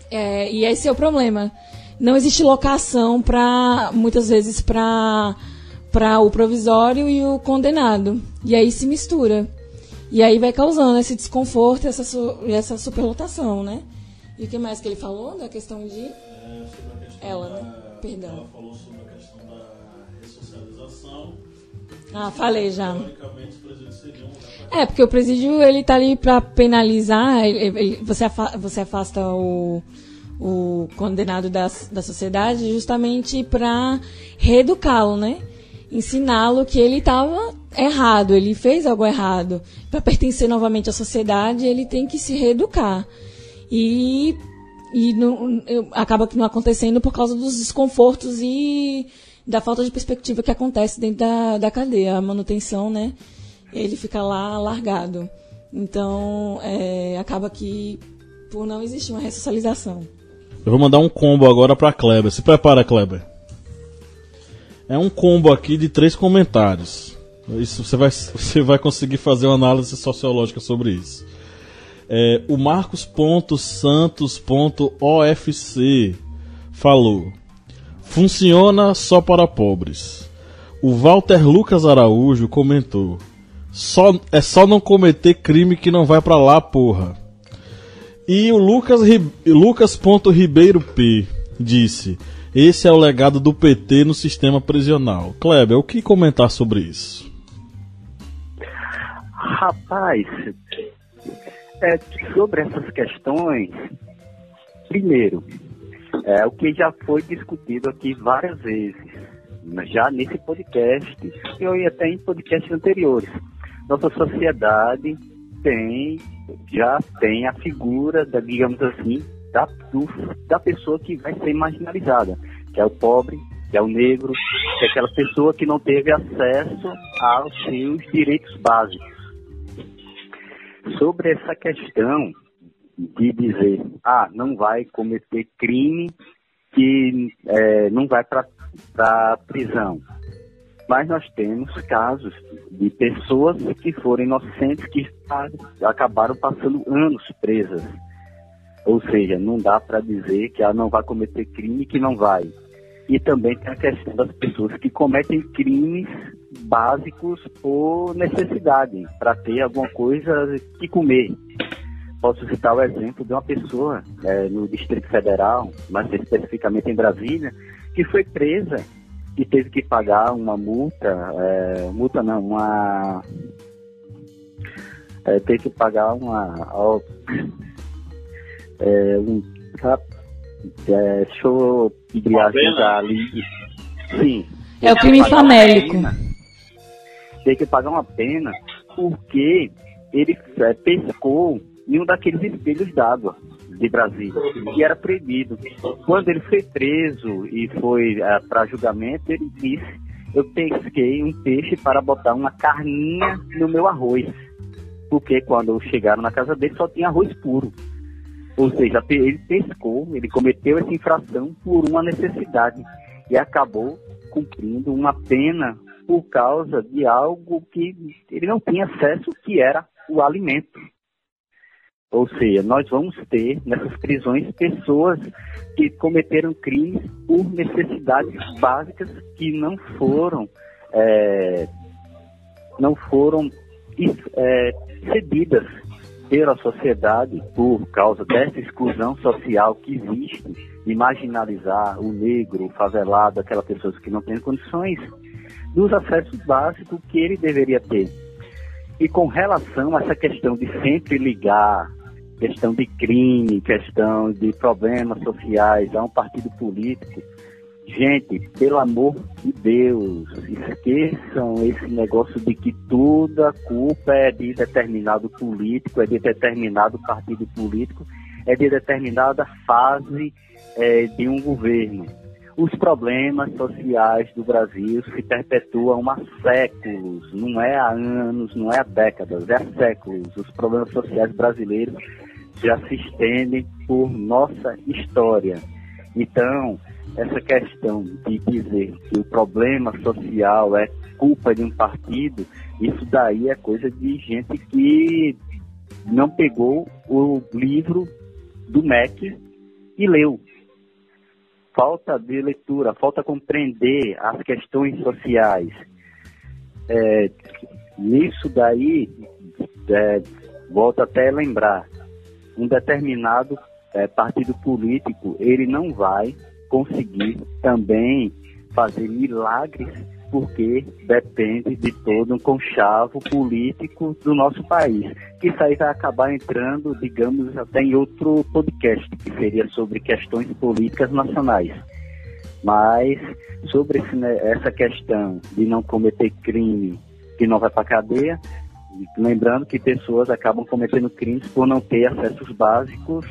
É, e esse é o problema. Não existe locação para muitas vezes para para o provisório e o condenado. E aí se mistura. E aí vai causando esse desconforto, essa, essa superlotação, né? E o que mais que ele falou da questão de. É, questão ela, da, né? Perdão. Ela falou sobre a questão da ressocialização. Ah, falei já. Teoricamente, os presídios seriam. É, porque o presídio ele tá ali para penalizar, ele, ele, você, afasta, você afasta o, o condenado da, da sociedade justamente para reeducá-lo, né? ensiná-lo que ele estava errado, ele fez algo errado. Para pertencer novamente à sociedade, ele tem que se reeducar. E, e não, acaba que não acontecendo por causa dos desconfortos e da falta de perspectiva que acontece dentro da, da cadeia. A manutenção, né? Ele fica lá largado. Então, é, acaba que por não existir uma ressocialização. Eu vou mandar um combo agora para Kleber. Se prepara, Kleber. É um combo aqui de três comentários. Isso você vai, você vai conseguir fazer uma análise sociológica sobre isso. É, o Marcos.santos.ofc falou: Funciona só para pobres. O Walter Lucas Araújo comentou: só, É só não cometer crime que não vai para lá, porra. E o Lucas, Lucas. Ribeiro P disse: esse é o legado do PT no sistema prisional. Kleber, o que comentar sobre isso? Rapaz, é, sobre essas questões, primeiro, é o que já foi discutido aqui várias vezes, já nesse podcast e até em podcasts anteriores. Nossa sociedade tem, já tem a figura da, digamos assim, da, do, da pessoa que vai ser marginalizada, que é o pobre, que é o negro, que é aquela pessoa que não teve acesso aos seus direitos básicos. Sobre essa questão de dizer, ah, não vai cometer crime que é, não vai para a prisão. Mas nós temos casos de pessoas que foram inocentes que acabaram passando anos presas ou seja, não dá para dizer que ela não vai cometer crime que não vai. E também tem a questão das pessoas que cometem crimes básicos por necessidade, para ter alguma coisa que comer. Posso citar o exemplo de uma pessoa é, no Distrito Federal, mais especificamente em Brasília, que foi presa e teve que pagar uma multa, é, multa não, uma. É, teve que pagar uma. Ó, é, um, é, deixa eu ali. Sim. É o crime famélico. Tem que pagar uma pena porque ele é, pescou em um daqueles espelhos d'água de Brasília, que era proibido. Quando ele foi preso e foi é, para julgamento, ele disse: Eu pesquei um peixe para botar uma carninha no meu arroz. Porque quando chegaram na casa dele só tinha arroz puro. Ou seja, ele pescou, ele cometeu essa infração por uma necessidade e acabou cumprindo uma pena por causa de algo que ele não tinha acesso, que era o alimento. Ou seja, nós vamos ter nessas prisões pessoas que cometeram crimes por necessidades básicas que não foram é, não foram é, cedidas pela sociedade por causa dessa exclusão social que existe de marginalizar o negro, o favelado, aquela pessoa que não tem condições dos acessos básicos que ele deveria ter. E com relação a essa questão de sempre ligar questão de crime, questão de problemas sociais a um partido político, gente, pelo amor de Deus, esqueçam esse negócio de que toda culpa é de determinado político, é de determinado partido político, é de determinada fase é, de um governo os problemas sociais do Brasil se perpetuam há séculos, não é há anos, não é há décadas, é há séculos. Os problemas sociais brasileiros já se estendem por nossa história. Então, essa questão de dizer que o problema social é culpa de um partido, isso daí é coisa de gente que não pegou o livro do MEC e leu falta de leitura, falta compreender as questões sociais. É, isso daí, é, volto até a lembrar, um determinado é, partido político, ele não vai conseguir também fazer milagres porque depende de todo um conchavo político do nosso país. Que isso aí vai acabar entrando, digamos, até em outro podcast, que seria sobre questões políticas nacionais. Mas sobre esse, né, essa questão de não cometer crime que não vai para cadeia, lembrando que pessoas acabam cometendo crimes por não ter acessos básicos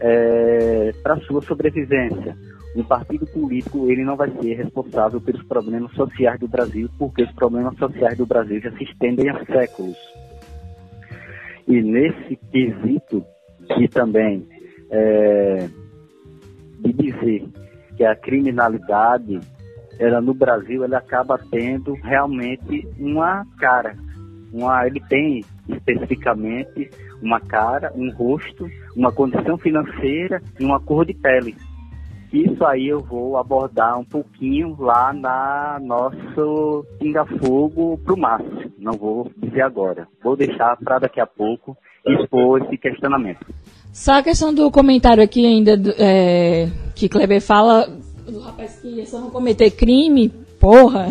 é, para sua sobrevivência um partido político ele não vai ser responsável pelos problemas sociais do Brasil, porque os problemas sociais do Brasil já se estendem há séculos. E nesse quesito que também é, de dizer que a criminalidade ela no Brasil ela acaba tendo realmente uma cara, uma, ele tem especificamente uma cara, um rosto, uma condição financeira e uma cor de pele. Isso aí eu vou abordar um pouquinho lá na nosso Pinga Fogo pro Márcio. Não vou dizer agora. Vou deixar para daqui a pouco expor esse questionamento. Só a questão do comentário aqui ainda é, que Kleber fala do rapaz que ia só não cometer crime, porra.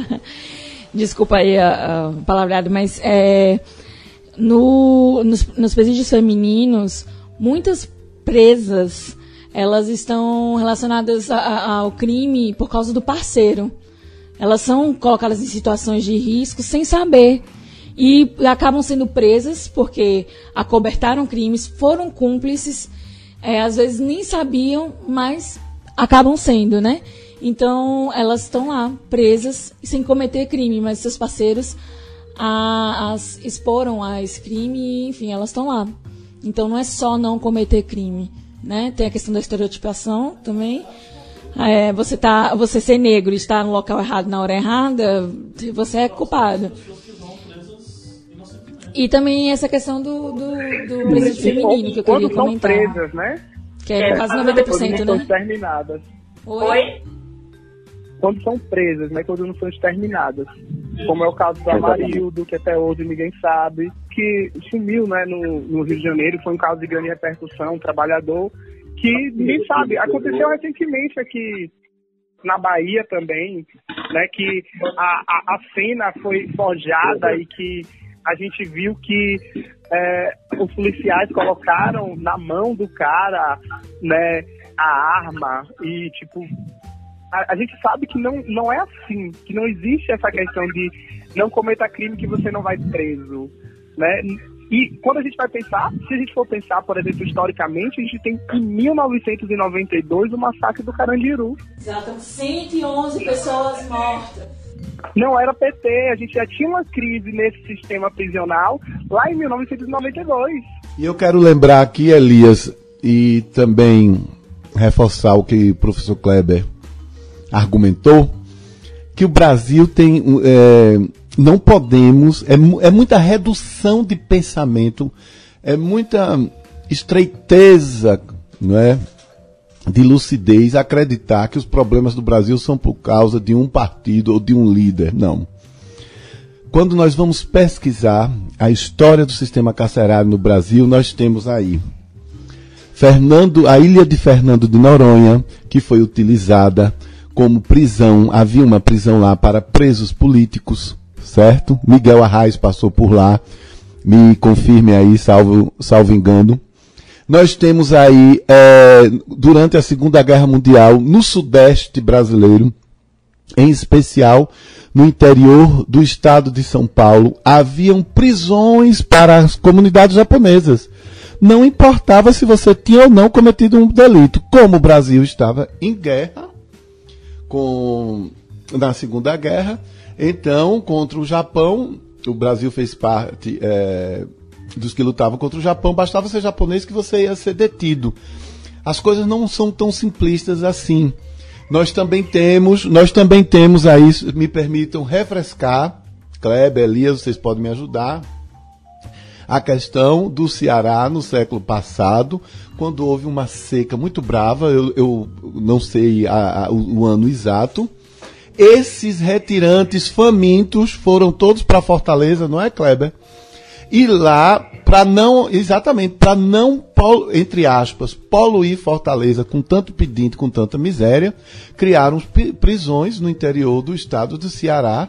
Desculpa aí a, a mas é, no, nos, nos presídios femininos, muitas presas elas estão relacionadas a, a, ao crime por causa do parceiro. Elas são colocadas em situações de risco sem saber. E acabam sendo presas porque acobertaram crimes, foram cúmplices, é, às vezes nem sabiam, mas acabam sendo, né? Então elas estão lá presas sem cometer crime, mas seus parceiros a, as exporam a esse crime enfim, elas estão lá. Então não é só não cometer crime né? Tem a questão da estereotipação também. É, você tá, você ser negro e estar no local errado na hora errada, você é culpado. E também essa questão do, do, do presídio feminino que eu queria comentar. São presas, né? Que é, é quase 90%, né? Exterminadas. Oi? Quando são presas, né? Quando não são exterminadas. Como é o caso do Amarildo, que até hoje ninguém sabe que sumiu né, no, no Rio de Janeiro, foi um caso de grande repercussão, um trabalhador que ninguém sabe. Aconteceu recentemente aqui na Bahia também, né, que a, a, a cena foi forjada e que a gente viu que é, os policiais colocaram na mão do cara né, a arma e, tipo, a, a, gente sabe que não, não é assim, que não existe essa questão de não cometa crime que você não vai preso. Né? E quando a gente vai pensar, se a gente for pensar, por exemplo, historicamente, a gente tem em 1992 o massacre do Carandiru. Exato, 111 pessoas mortas. Não era PT, a gente já tinha uma crise nesse sistema prisional lá em 1992. E eu quero lembrar aqui, Elias, e também reforçar o que o professor Kleber argumentou, que o Brasil tem é, não podemos, é, é muita redução de pensamento, é muita estreiteza, não é? de lucidez acreditar que os problemas do Brasil são por causa de um partido ou de um líder. Não. quando nós vamos pesquisar a história do sistema carcerário no Brasil, nós temos aí Fernando, a ilha de Fernando de Noronha, que foi utilizada como prisão, havia uma prisão lá para presos políticos, certo? Miguel Arraes passou por lá, me confirme aí, salvo, salvo engano. Nós temos aí, é, durante a Segunda Guerra Mundial, no Sudeste brasileiro, em especial no interior do estado de São Paulo, haviam prisões para as comunidades japonesas. Não importava se você tinha ou não cometido um delito. Como o Brasil estava em guerra com na Segunda Guerra, então contra o Japão, o Brasil fez parte é, dos que lutavam contra o Japão. Bastava ser japonês que você ia ser detido. As coisas não são tão simplistas assim. Nós também temos, nós também temos aí, me permitam refrescar, Kleber, Elias, vocês podem me ajudar, a questão do Ceará no século passado, quando houve uma seca muito brava, eu, eu não sei a, a, o, o ano exato. Esses retirantes famintos foram todos para Fortaleza, não é, Kleber? E lá, para não, exatamente, para não, entre aspas, poluir Fortaleza com tanto pedinte, com tanta miséria, criaram prisões no interior do estado do Ceará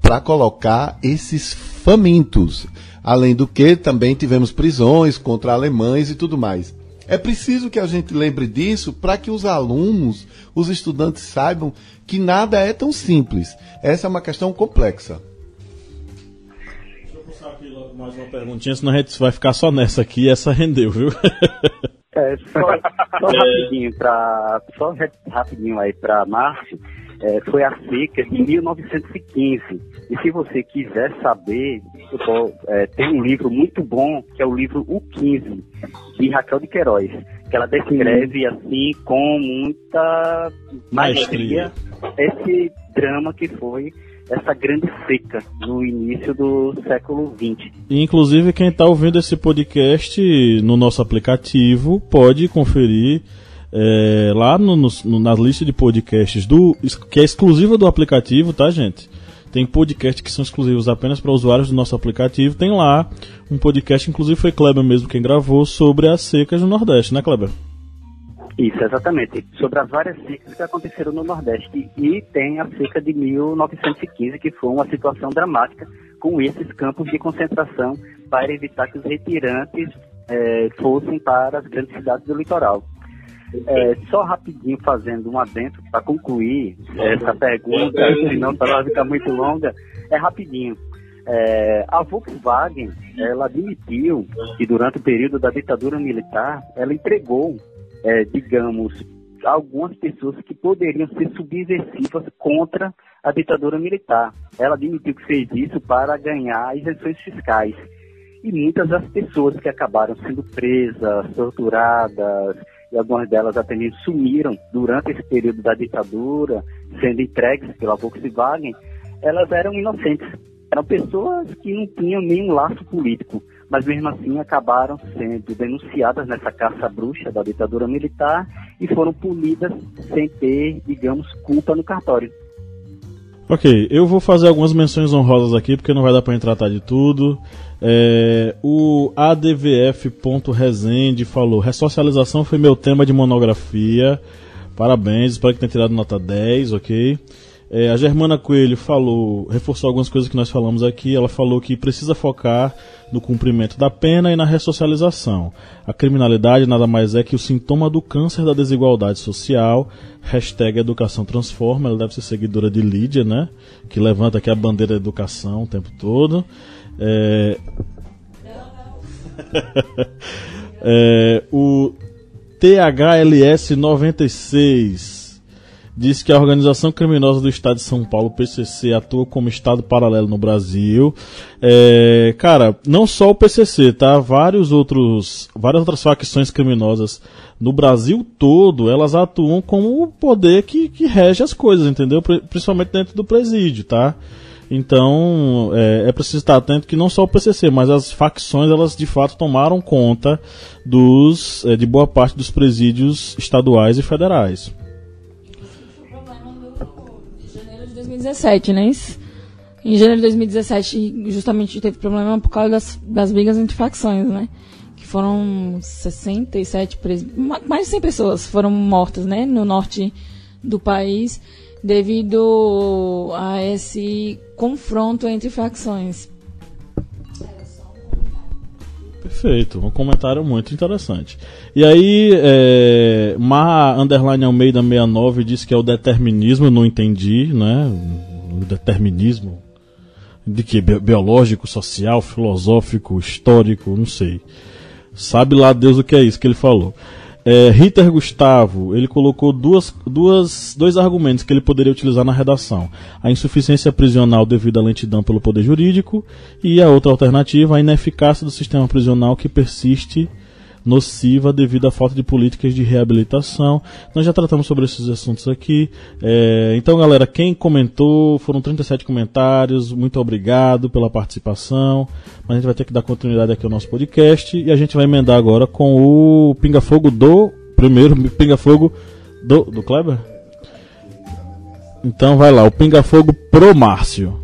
para colocar esses famintos. Além do que, também tivemos prisões contra alemães e tudo mais. É preciso que a gente lembre disso para que os alunos, os estudantes saibam que nada é tão simples. Essa é uma questão complexa. Deixa eu puxar aqui mais uma perguntinha, senão a gente vai ficar só nessa aqui e essa rendeu, viu? É, só, só rapidinho para só rapidinho aí para Márcio é, foi a seca de 1915. E se você quiser saber, tô, é, tem um livro muito bom, que é o livro O 15, de Raquel de Queiroz, que ela descreve assim com muita maestria esse drama que foi essa grande seca no início do século XX. Inclusive, quem está ouvindo esse podcast no nosso aplicativo pode conferir é, lá no, no, na lista de podcasts do que é exclusiva do aplicativo, tá, gente? Tem podcasts que são exclusivos apenas para usuários do nosso aplicativo. Tem lá um podcast, inclusive foi Kleber mesmo quem gravou, sobre as secas no Nordeste, né, Kleber? Isso, exatamente. Sobre as várias secas que aconteceram no Nordeste. E tem a seca de 1915, que foi uma situação dramática com esses campos de concentração para evitar que os retirantes é, fossem para as grandes cidades do litoral. É, só rapidinho fazendo um adentro para concluir essa pergunta, senão para ela ficar muito longa, é rapidinho. É, a Volkswagen, ela admitiu que durante o período da ditadura militar, ela entregou, é, digamos, algumas pessoas que poderiam ser subversivas contra a ditadura militar. Ela admitiu que fez isso para ganhar isenções fiscais. E muitas das pessoas que acabaram sendo presas, torturadas, e algumas delas até mesmo sumiram durante esse período da ditadura, sendo entregues pela Volkswagen, elas eram inocentes. Eram pessoas que não tinham nenhum laço político, mas mesmo assim acabaram sendo denunciadas nessa caça bruxa da ditadura militar e foram punidas sem ter, digamos, culpa no cartório. Ok, eu vou fazer algumas menções honrosas aqui, porque não vai dar para tratar de tudo. É, o ADVF.resende falou: Ressocialização foi meu tema de monografia. Parabéns, espero que tenha tirado nota 10, ok? É, a Germana Coelho falou, reforçou algumas coisas que nós falamos aqui. Ela falou que precisa focar no cumprimento da pena e na ressocialização. A criminalidade nada mais é que o sintoma do câncer da desigualdade social. Hashtag Educação Transforma. Ela deve ser seguidora de Lídia, né? Que levanta aqui a bandeira da educação o tempo todo. É... é, o THLS 96 diz que a organização criminosa do Estado de São Paulo, PCC, atua como Estado paralelo no Brasil. É, cara, não só o PCC, tá? Vários outros, várias outras facções criminosas no Brasil todo, elas atuam como o poder que, que rege as coisas, entendeu? Principalmente dentro do presídio, tá? Então é, é, preciso estar atento que não só o PCC, mas as facções elas de fato tomaram conta dos, é, de boa parte dos presídios estaduais e federais. 2017, né? Em janeiro de 2017, justamente teve problema por causa das, das brigas entre facções, né? Que foram 67 presos, mais de 100 pessoas foram mortas, né? No norte do país, devido a esse confronto entre facções. Perfeito, um comentário muito interessante. E aí, é, Ma Underline Almeida 69 disse que é o determinismo, não entendi, né? O determinismo de que? Biológico, social, filosófico, histórico, não sei. Sabe lá Deus o que é isso que ele falou. É, Ritter Gustavo, ele colocou duas, duas, dois argumentos que ele poderia utilizar na redação: a insuficiência prisional devido à lentidão pelo poder jurídico e a outra alternativa, a ineficácia do sistema prisional que persiste nociva devido à falta de políticas de reabilitação. Nós já tratamos sobre esses assuntos aqui. É, então, galera, quem comentou, foram 37 comentários, muito obrigado pela participação. Mas a gente vai ter que dar continuidade aqui ao nosso podcast e a gente vai emendar agora com o Pinga Fogo do. Primeiro, Pinga Fogo do, do Kleber? Então vai lá, o Pinga Fogo pro Márcio.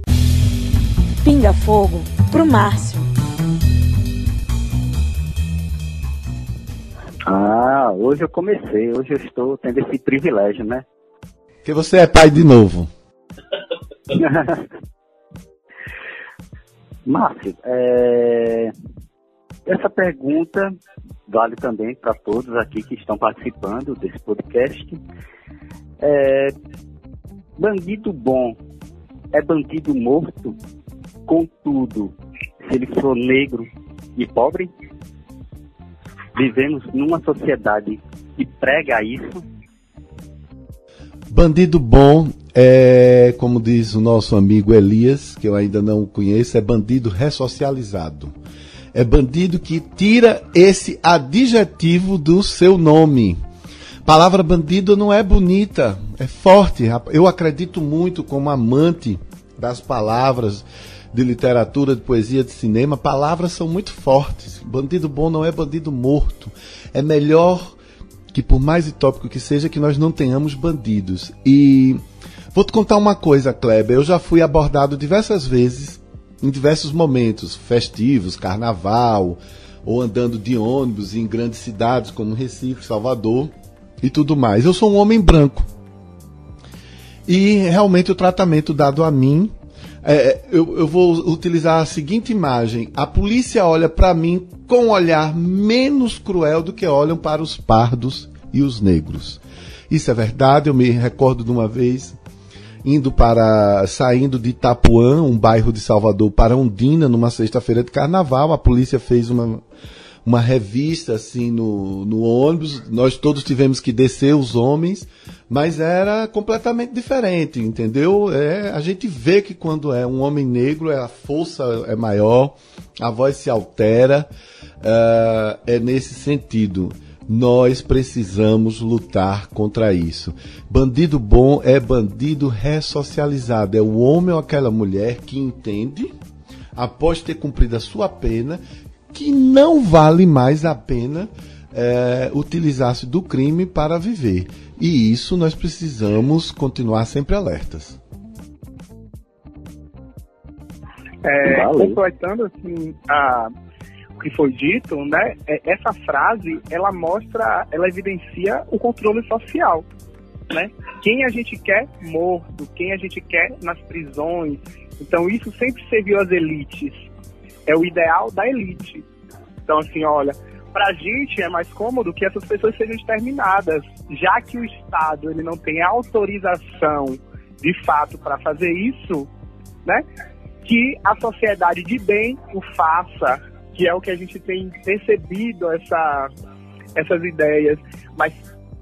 Pinga Fogo pro Márcio. Ah, hoje eu comecei, hoje eu estou tendo esse privilégio, né? Que você é pai de novo. Márcio, é... essa pergunta vale também para todos aqui que estão participando desse podcast. É... Bandido bom é bandido morto, contudo, se ele for negro e pobre? Vivemos numa sociedade que prega isso. Bandido bom é, como diz o nosso amigo Elias, que eu ainda não conheço, é bandido ressocializado. É bandido que tira esse adjetivo do seu nome. Palavra bandido não é bonita, é forte. Eu acredito muito como amante das palavras, de literatura, de poesia, de cinema, palavras são muito fortes. Bandido bom não é bandido morto. É melhor que, por mais utópico que seja, que nós não tenhamos bandidos. E vou te contar uma coisa, Kleber. Eu já fui abordado diversas vezes, em diversos momentos, festivos, carnaval, ou andando de ônibus em grandes cidades como Recife, Salvador e tudo mais. Eu sou um homem branco. E realmente o tratamento dado a mim é, eu, eu, vou utilizar a seguinte imagem: a polícia olha para mim com um olhar menos cruel do que olham para os pardos e os negros. Isso é verdade. Eu me recordo de uma vez indo para saindo de Itapuã, um bairro de Salvador, para Ondina, numa sexta-feira de carnaval. A polícia fez uma uma revista assim no, no ônibus. Nós todos tivemos que descer os homens, mas era completamente diferente, entendeu? É, a gente vê que quando é um homem negro, é, a força é maior, a voz se altera. Uh, é nesse sentido. Nós precisamos lutar contra isso. Bandido bom é bandido ressocializado. É o homem ou aquela mulher que entende, após ter cumprido a sua pena, que não vale mais a pena é, utilizar-se do crime para viver. E isso nós precisamos continuar sempre alertas. É, completando assim a, o que foi dito, né? É, essa frase ela mostra, ela evidencia o controle social, né? Quem a gente quer morto, quem a gente quer nas prisões. Então isso sempre serviu às elites é o ideal da elite. Então, assim, olha, para a gente é mais cômodo que essas pessoas sejam exterminadas, já que o Estado ele não tem autorização de fato para fazer isso, né? Que a sociedade de bem o faça, que é o que a gente tem percebido essa, essas ideias. Mas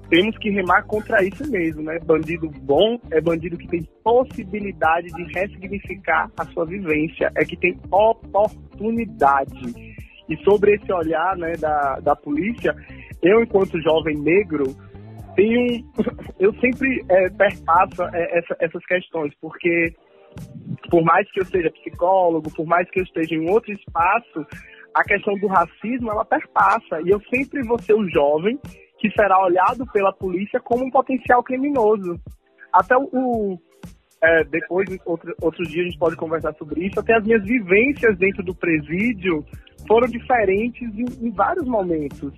temos que remar contra isso mesmo, né? Bandido bom é bandido que tem possibilidade de ressignificar a sua vivência, é que tem oportunidade. E sobre esse olhar né, da, da polícia, eu, enquanto jovem negro, tenho, eu sempre é, perpasso é, essa, essas questões, porque por mais que eu seja psicólogo, por mais que eu esteja em outro espaço, a questão do racismo, ela perpassa. E eu sempre vou ser o jovem que será olhado pela polícia como um potencial criminoso. Até o, é, depois, outro, outro dia, a gente pode conversar sobre isso. Até as minhas vivências dentro do presídio foram diferentes em, em vários momentos.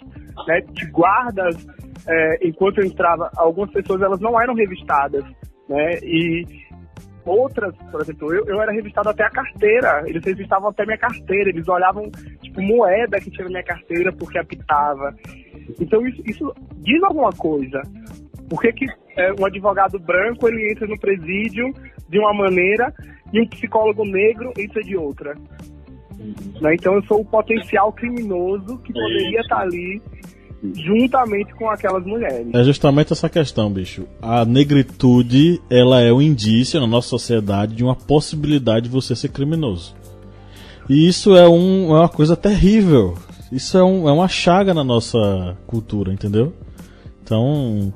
Né? De guardas, é, enquanto eu entrava, algumas pessoas elas não eram revistadas. Né? E outras, por exemplo, eu, eu era revistado até a carteira, eles revistavam até minha carteira, eles olhavam, tipo, moeda que tinha na minha carteira porque apitava. Então isso, isso diz alguma coisa. Por que, que é, um advogado branco ele entra no presídio de uma maneira e um psicólogo negro entra de outra? Né? Então eu sou o potencial criminoso que poderia estar ali juntamente com aquelas mulheres. É justamente essa questão, bicho. A negritude, ela é um indício na nossa sociedade de uma possibilidade de você ser criminoso. E isso é, um, é uma coisa terrível. Isso é, um, é uma chaga na nossa cultura, entendeu? Então,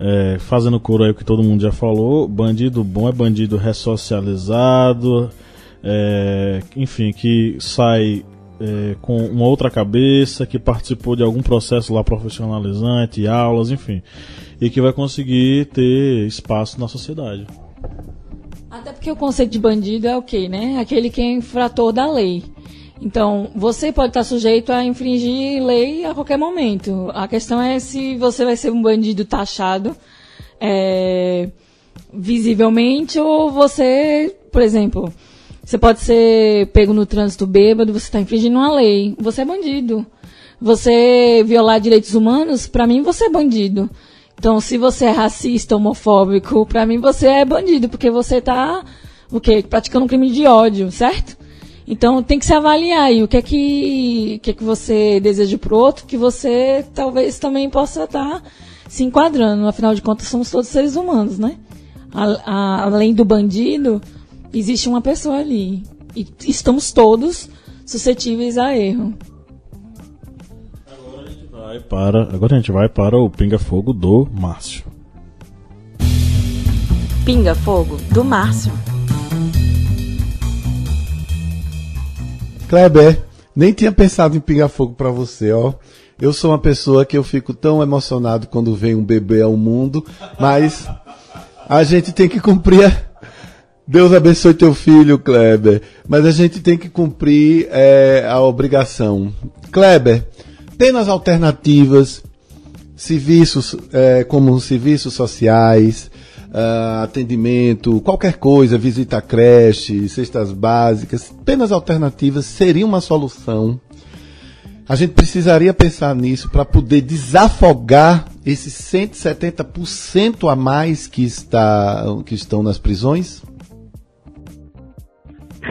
é, fazendo coro aí o que todo mundo já falou, bandido bom é bandido ressocializado, é, enfim, que sai é, com uma outra cabeça, que participou de algum processo lá profissionalizante, aulas, enfim, e que vai conseguir ter espaço na sociedade. Até porque o conceito de bandido é o quê, né? Aquele que é infrator da lei. Então, você pode estar sujeito a infringir lei a qualquer momento. A questão é se você vai ser um bandido taxado é, visivelmente ou você, por exemplo, você pode ser pego no trânsito bêbado, você está infringindo uma lei. Você é bandido. Você violar direitos humanos, para mim você é bandido. Então, se você é racista, homofóbico, para mim você é bandido, porque você está o quê? Praticando um crime de ódio, certo? Então tem que se avaliar aí o que é que, que, é que você deseja pro outro, que você talvez também possa estar tá se enquadrando. Afinal de contas, somos todos seres humanos, né? A, a, além do bandido, existe uma pessoa ali. E estamos todos suscetíveis a erro. Agora a gente vai para, agora a gente vai para o Pinga Fogo do Márcio. Pinga Fogo do Márcio. Kleber, nem tinha pensado em pinga fogo para você, ó. Eu sou uma pessoa que eu fico tão emocionado quando vem um bebê ao mundo, mas a gente tem que cumprir Deus abençoe teu filho, Kleber. Mas a gente tem que cumprir é, a obrigação. Kleber, penas alternativas, serviços é, como serviços sociais, uh, atendimento, qualquer coisa, visita à creche, cestas básicas, penas alternativas seriam uma solução. A gente precisaria pensar nisso para poder desafogar esses 170% a mais que, está, que estão nas prisões?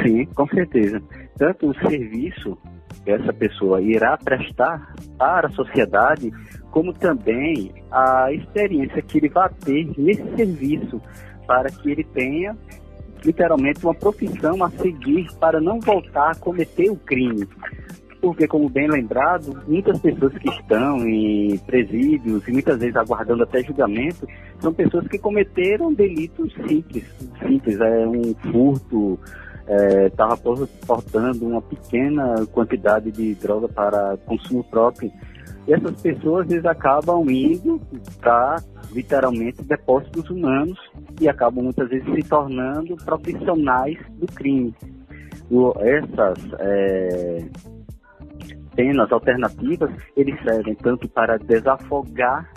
Sim, com certeza. Tanto o serviço que essa pessoa irá prestar para a sociedade, como também a experiência que ele vai ter nesse serviço, para que ele tenha literalmente uma profissão a seguir para não voltar a cometer o crime. Porque, como bem lembrado, muitas pessoas que estão em presídios e muitas vezes aguardando até julgamento são pessoas que cometeram delitos simples. Simples, é um furto, estava é, portando uma pequena quantidade de droga para consumo próprio. E essas pessoas eles acabam indo para literalmente depósitos humanos e acabam muitas vezes se tornando profissionais do crime. O, essas é, penas alternativas eles servem tanto para desafogar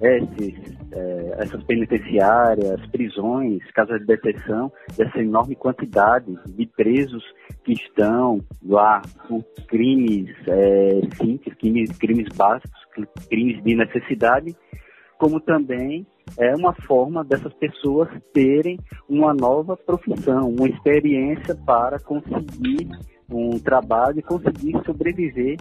esses é, essas penitenciárias, prisões, casas de detenção, dessa enorme quantidade de presos que estão lá por crimes é, simples, crimes, crimes básicos, crimes de necessidade, como também é uma forma dessas pessoas terem uma nova profissão, uma experiência para conseguir um trabalho e conseguir sobreviver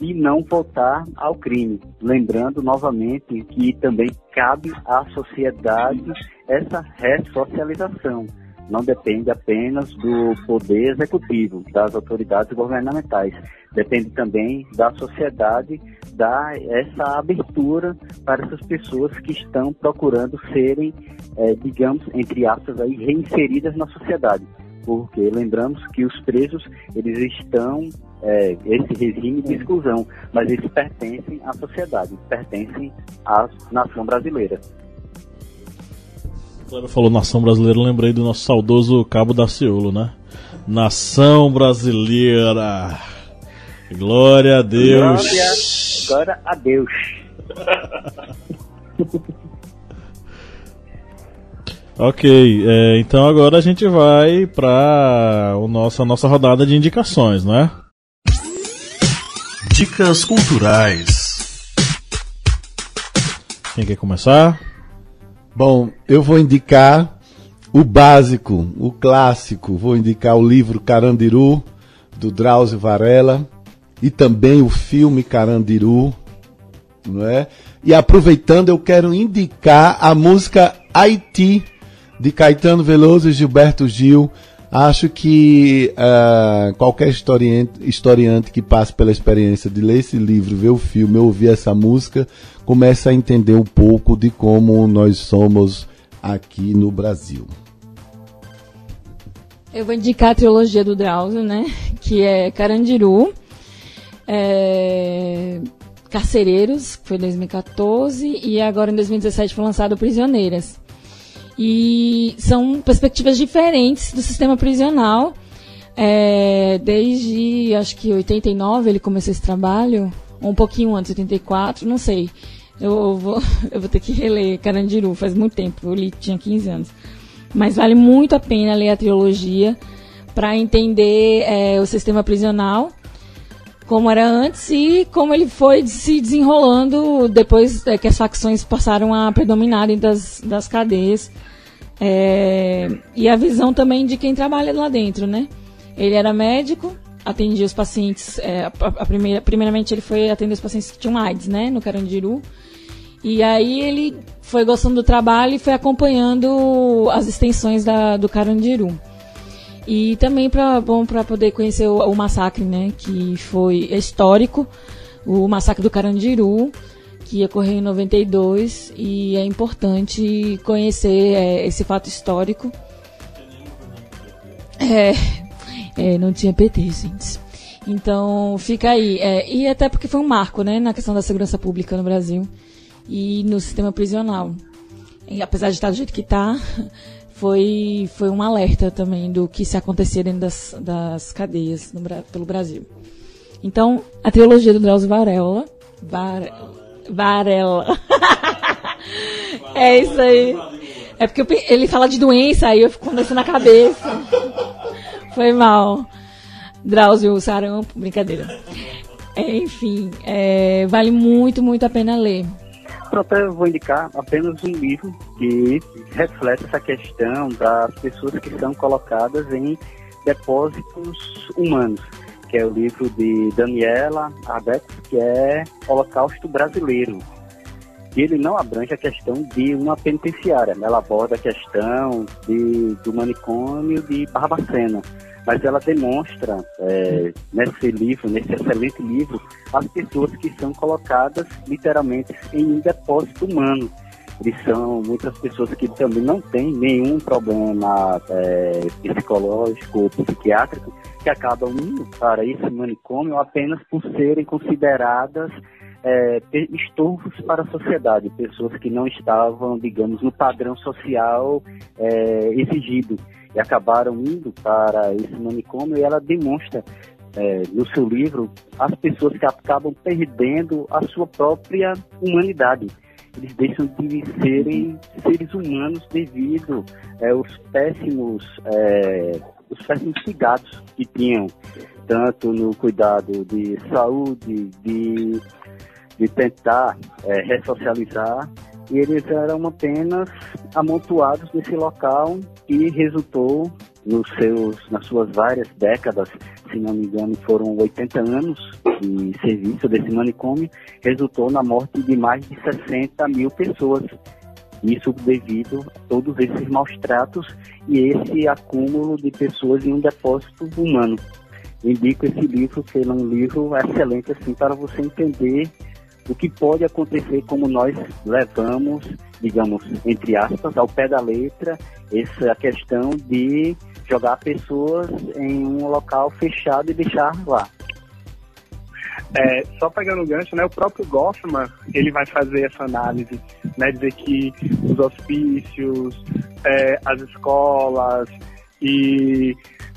e não voltar ao crime. Lembrando novamente que também cabe à sociedade essa ressocialização. Não depende apenas do poder executivo, das autoridades governamentais. Depende também da sociedade dar essa abertura para essas pessoas que estão procurando serem, é, digamos, entre aspas, aí, reinseridas na sociedade porque lembramos que os presos eles estão é, esse regime de exclusão, mas eles pertencem à sociedade, pertencem à nação brasileira. Kleber falou nação brasileira, lembrei do nosso saudoso Cabo da Ciolo, né? Nação brasileira. Glória a Deus. Glória, glória a Deus. ok, é, então agora a gente vai para a nossa, nossa rodada de indicações, não é? Dicas culturais. Quem quer começar? Bom, eu vou indicar o básico, o clássico. Vou indicar o livro Carandiru, do Drauzio Varela, e também o filme Carandiru, não é? E aproveitando, eu quero indicar a música Haiti, de Caetano Veloso e Gilberto Gil. Acho que uh, qualquer historiante, historiante que passe pela experiência de ler esse livro, ver o filme, ouvir essa música, começa a entender um pouco de como nós somos aqui no Brasil. Eu vou indicar a trilogia do Drauzio, né? Que é Carandiru, é... Carcereiros, que foi em 2014, e agora em 2017 foi lançado Prisioneiras. E são perspectivas diferentes do sistema prisional. É... desde, acho que 89 ele começou esse trabalho, ou um pouquinho antes, 84, não sei. Eu vou, eu vou ter que reler Carandiru, faz muito tempo, eu li, tinha 15 anos. Mas vale muito a pena ler a trilogia para entender é, o sistema prisional, como era antes e como ele foi se desenrolando depois é, que as facções passaram a predominar das, das cadeias. É, e a visão também de quem trabalha lá dentro, né? Ele era médico, atendia os pacientes. É, a, a primeira, primeiramente, ele foi atender os pacientes que tinham AIDS, né? No Carandiru. E aí ele foi gostando do trabalho e foi acompanhando as extensões da, do Carandiru. E também para bom para poder conhecer o, o, massacre, né, que foi histórico, o massacre do Carandiru, que ocorreu em 92 e é importante conhecer é, esse fato histórico. É, é, não tinha PT, gente. Então fica aí. É, e até porque foi um marco, né, na questão da segurança pública no Brasil e no sistema prisional. E, apesar de estar do jeito que está, foi, foi um alerta também do que se acontecer dentro das, das cadeias no, pelo Brasil. Então, a trilogia do Drauzio Varela. Var, Varela. é isso aí. É porque eu, ele fala de doença, aí eu fico com isso na cabeça. Foi mal. Drauzio Sarampo, brincadeira. Enfim, é, vale muito, muito a pena ler. Pronto, eu vou indicar apenas um livro que reflete essa questão das pessoas que são colocadas em depósitos humanos, que é o livro de Daniela Abex, que é Holocausto Brasileiro. E ele não abrange a questão de uma penitenciária, ela aborda a questão de, do manicômio de Barbacena mas ela demonstra é, nesse livro, nesse excelente livro, as pessoas que são colocadas literalmente em um depósito humano. Eles são muitas pessoas que também não têm nenhum problema é, psicológico ou psiquiátrico, que acabam indo para esse manicômio apenas por serem consideradas é, estorvos para a sociedade, pessoas que não estavam, digamos, no padrão social é, exigido e acabaram indo para esse manicômio e ela demonstra é, no seu livro as pessoas que acabam perdendo a sua própria humanidade. Eles deixam de serem seres humanos devido é, aos péssimos, é, os péssimos cuidados que tinham, tanto no cuidado de saúde, de, de tentar é, ressocializar, e eles eram apenas amontoados nesse local e resultou nos seus, nas suas várias décadas, se não me engano, foram 80 anos de serviço desse manicômio, resultou na morte de mais de 60 mil pessoas. Isso devido a todos esses maus tratos e esse acúmulo de pessoas em um depósito humano. Indico esse livro, que é um livro excelente assim para você entender o que pode acontecer como nós levamos, digamos, entre aspas, ao pé da letra, essa questão de jogar pessoas em um local fechado e deixar lá. É, só pegando o gancho, né, o próprio Goffman, ele vai fazer essa análise, né, dizer que os hospícios, é, as escolas e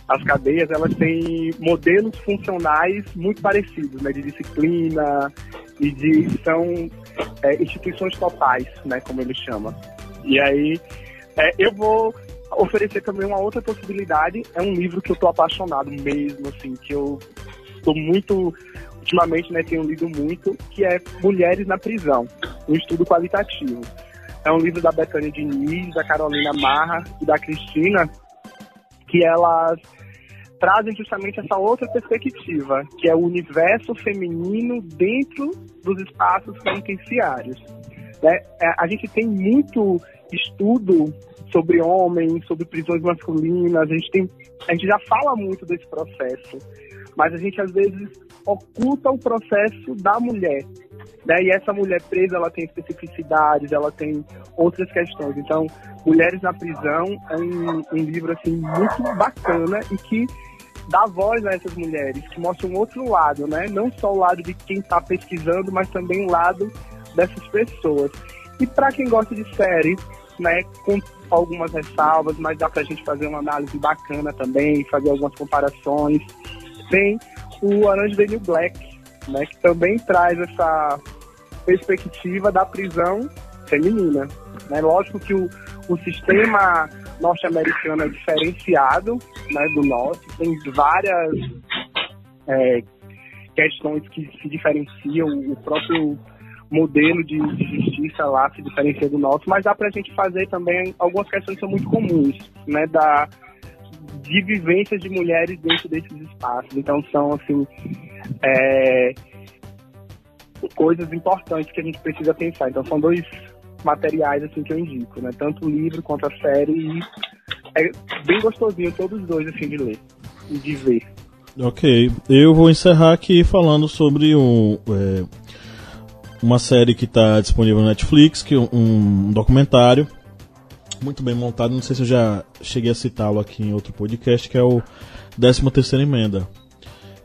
as cadeias, elas têm modelos funcionais muito parecidos, né, de disciplina e de são é, instituições totais, né, como ele chama. E aí é, eu vou oferecer também uma outra possibilidade. É um livro que eu estou apaixonado mesmo, assim, que eu estou muito ultimamente, né, tenho lido muito, que é Mulheres na Prisão, um estudo qualitativo. É um livro da Betânia Diniz, da Carolina Marra e da Cristina, que elas trazem justamente essa outra perspectiva, que é o universo feminino dentro dos espaços penitenciários. Né? É, a gente tem muito estudo sobre homens, sobre prisões masculinas, a gente, tem, a gente já fala muito desse processo, mas a gente às vezes oculta o processo da mulher. Né? E essa mulher presa, ela tem especificidades, ela tem outras questões. Então, Mulheres na Prisão é um, um livro assim muito bacana e que dá voz a essas mulheres, que mostra um outro lado, né? Não só o lado de quem está pesquisando, mas também o lado dessas pessoas. E para quem gosta de série, né, com algumas ressalvas, mas dá para a gente fazer uma análise bacana também, fazer algumas comparações. Tem o Orange the New Black, né, que também traz essa perspectiva da prisão feminina. Né? Lógico que o, o sistema norte-americano é diferenciado né, do nosso, tem várias é, questões que se diferenciam, o próprio modelo de, de, justiça lá se diferencia do nosso, mas dá para a gente fazer também algumas questões que são muito comuns, né, da, de vivências de mulheres dentro desses espaços. Então são assim é, coisas importantes que a gente precisa pensar. Então são dois materiais assim que eu indico, né? Tanto o livro quanto a série e é bem gostosinho todos os dois assim de ler e de ver. Ok, eu vou encerrar aqui falando sobre um, é, uma série que está disponível na Netflix, que é um, um documentário muito bem montado. Não sei se eu já cheguei a citá-lo aqui em outro podcast, que é o 13 terceira emenda.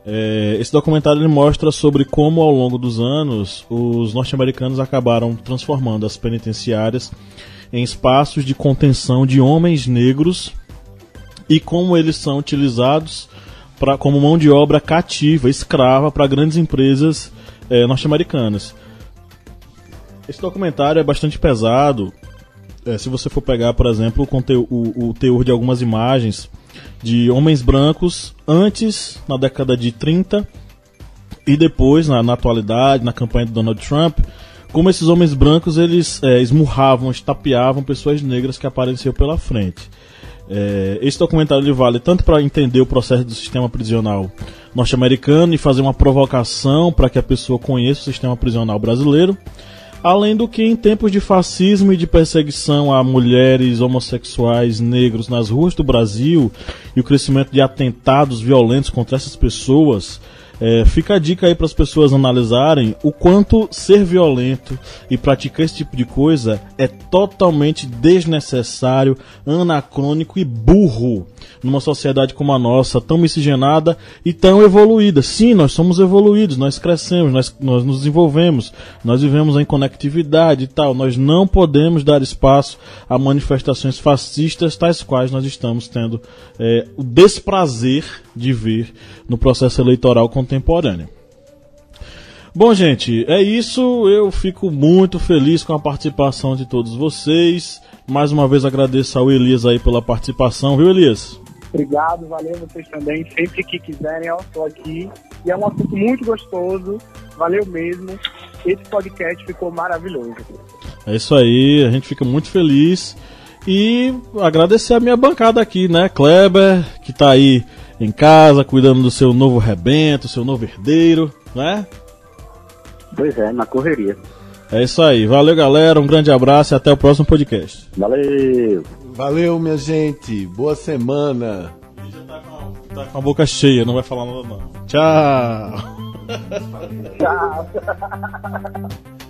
É, esse documentário ele mostra sobre como ao longo dos anos os norte-americanos acabaram transformando as penitenciárias em espaços de contenção de homens negros e como eles são utilizados pra, como mão de obra cativa, escrava para grandes empresas é, norte-americanas. Esse documentário é bastante pesado. É, se você for pegar, por exemplo, o, o, o teor de algumas imagens de homens brancos antes, na década de 30, e depois, na, na atualidade, na campanha de Donald Trump, como esses homens brancos eles é, esmurravam, estapeavam pessoas negras que apareciam pela frente. É, esse documentário ele vale tanto para entender o processo do sistema prisional norte-americano e fazer uma provocação para que a pessoa conheça o sistema prisional brasileiro, Além do que, em tempos de fascismo e de perseguição a mulheres, homossexuais, negros nas ruas do Brasil e o crescimento de atentados violentos contra essas pessoas, é, fica a dica aí para as pessoas analisarem o quanto ser violento e praticar esse tipo de coisa é totalmente desnecessário, anacrônico e burro numa sociedade como a nossa, tão miscigenada e tão evoluída. Sim, nós somos evoluídos, nós crescemos, nós, nós nos desenvolvemos, nós vivemos em conectividade e tal. Nós não podemos dar espaço a manifestações fascistas tais quais nós estamos tendo é, o desprazer de ver no processo eleitoral contemporâneo. Bom, gente, é isso. Eu fico muito feliz com a participação de todos vocês. Mais uma vez agradeço ao Elias aí pela participação, viu, Elias? Obrigado, valeu vocês também. Sempre que quiserem, eu estou aqui. E é um assunto muito gostoso. Valeu mesmo. Esse podcast ficou maravilhoso. É isso aí, a gente fica muito feliz. E agradecer a minha bancada aqui, né? Kleber, que está aí em casa, cuidando do seu novo rebento, seu novo herdeiro, né? Pois é, na correria. É isso aí. Valeu, galera. Um grande abraço e até o próximo podcast. Valeu. Valeu, minha gente. Boa semana. Tá com a boca cheia, não vai falar nada não. Tchau. Tchau.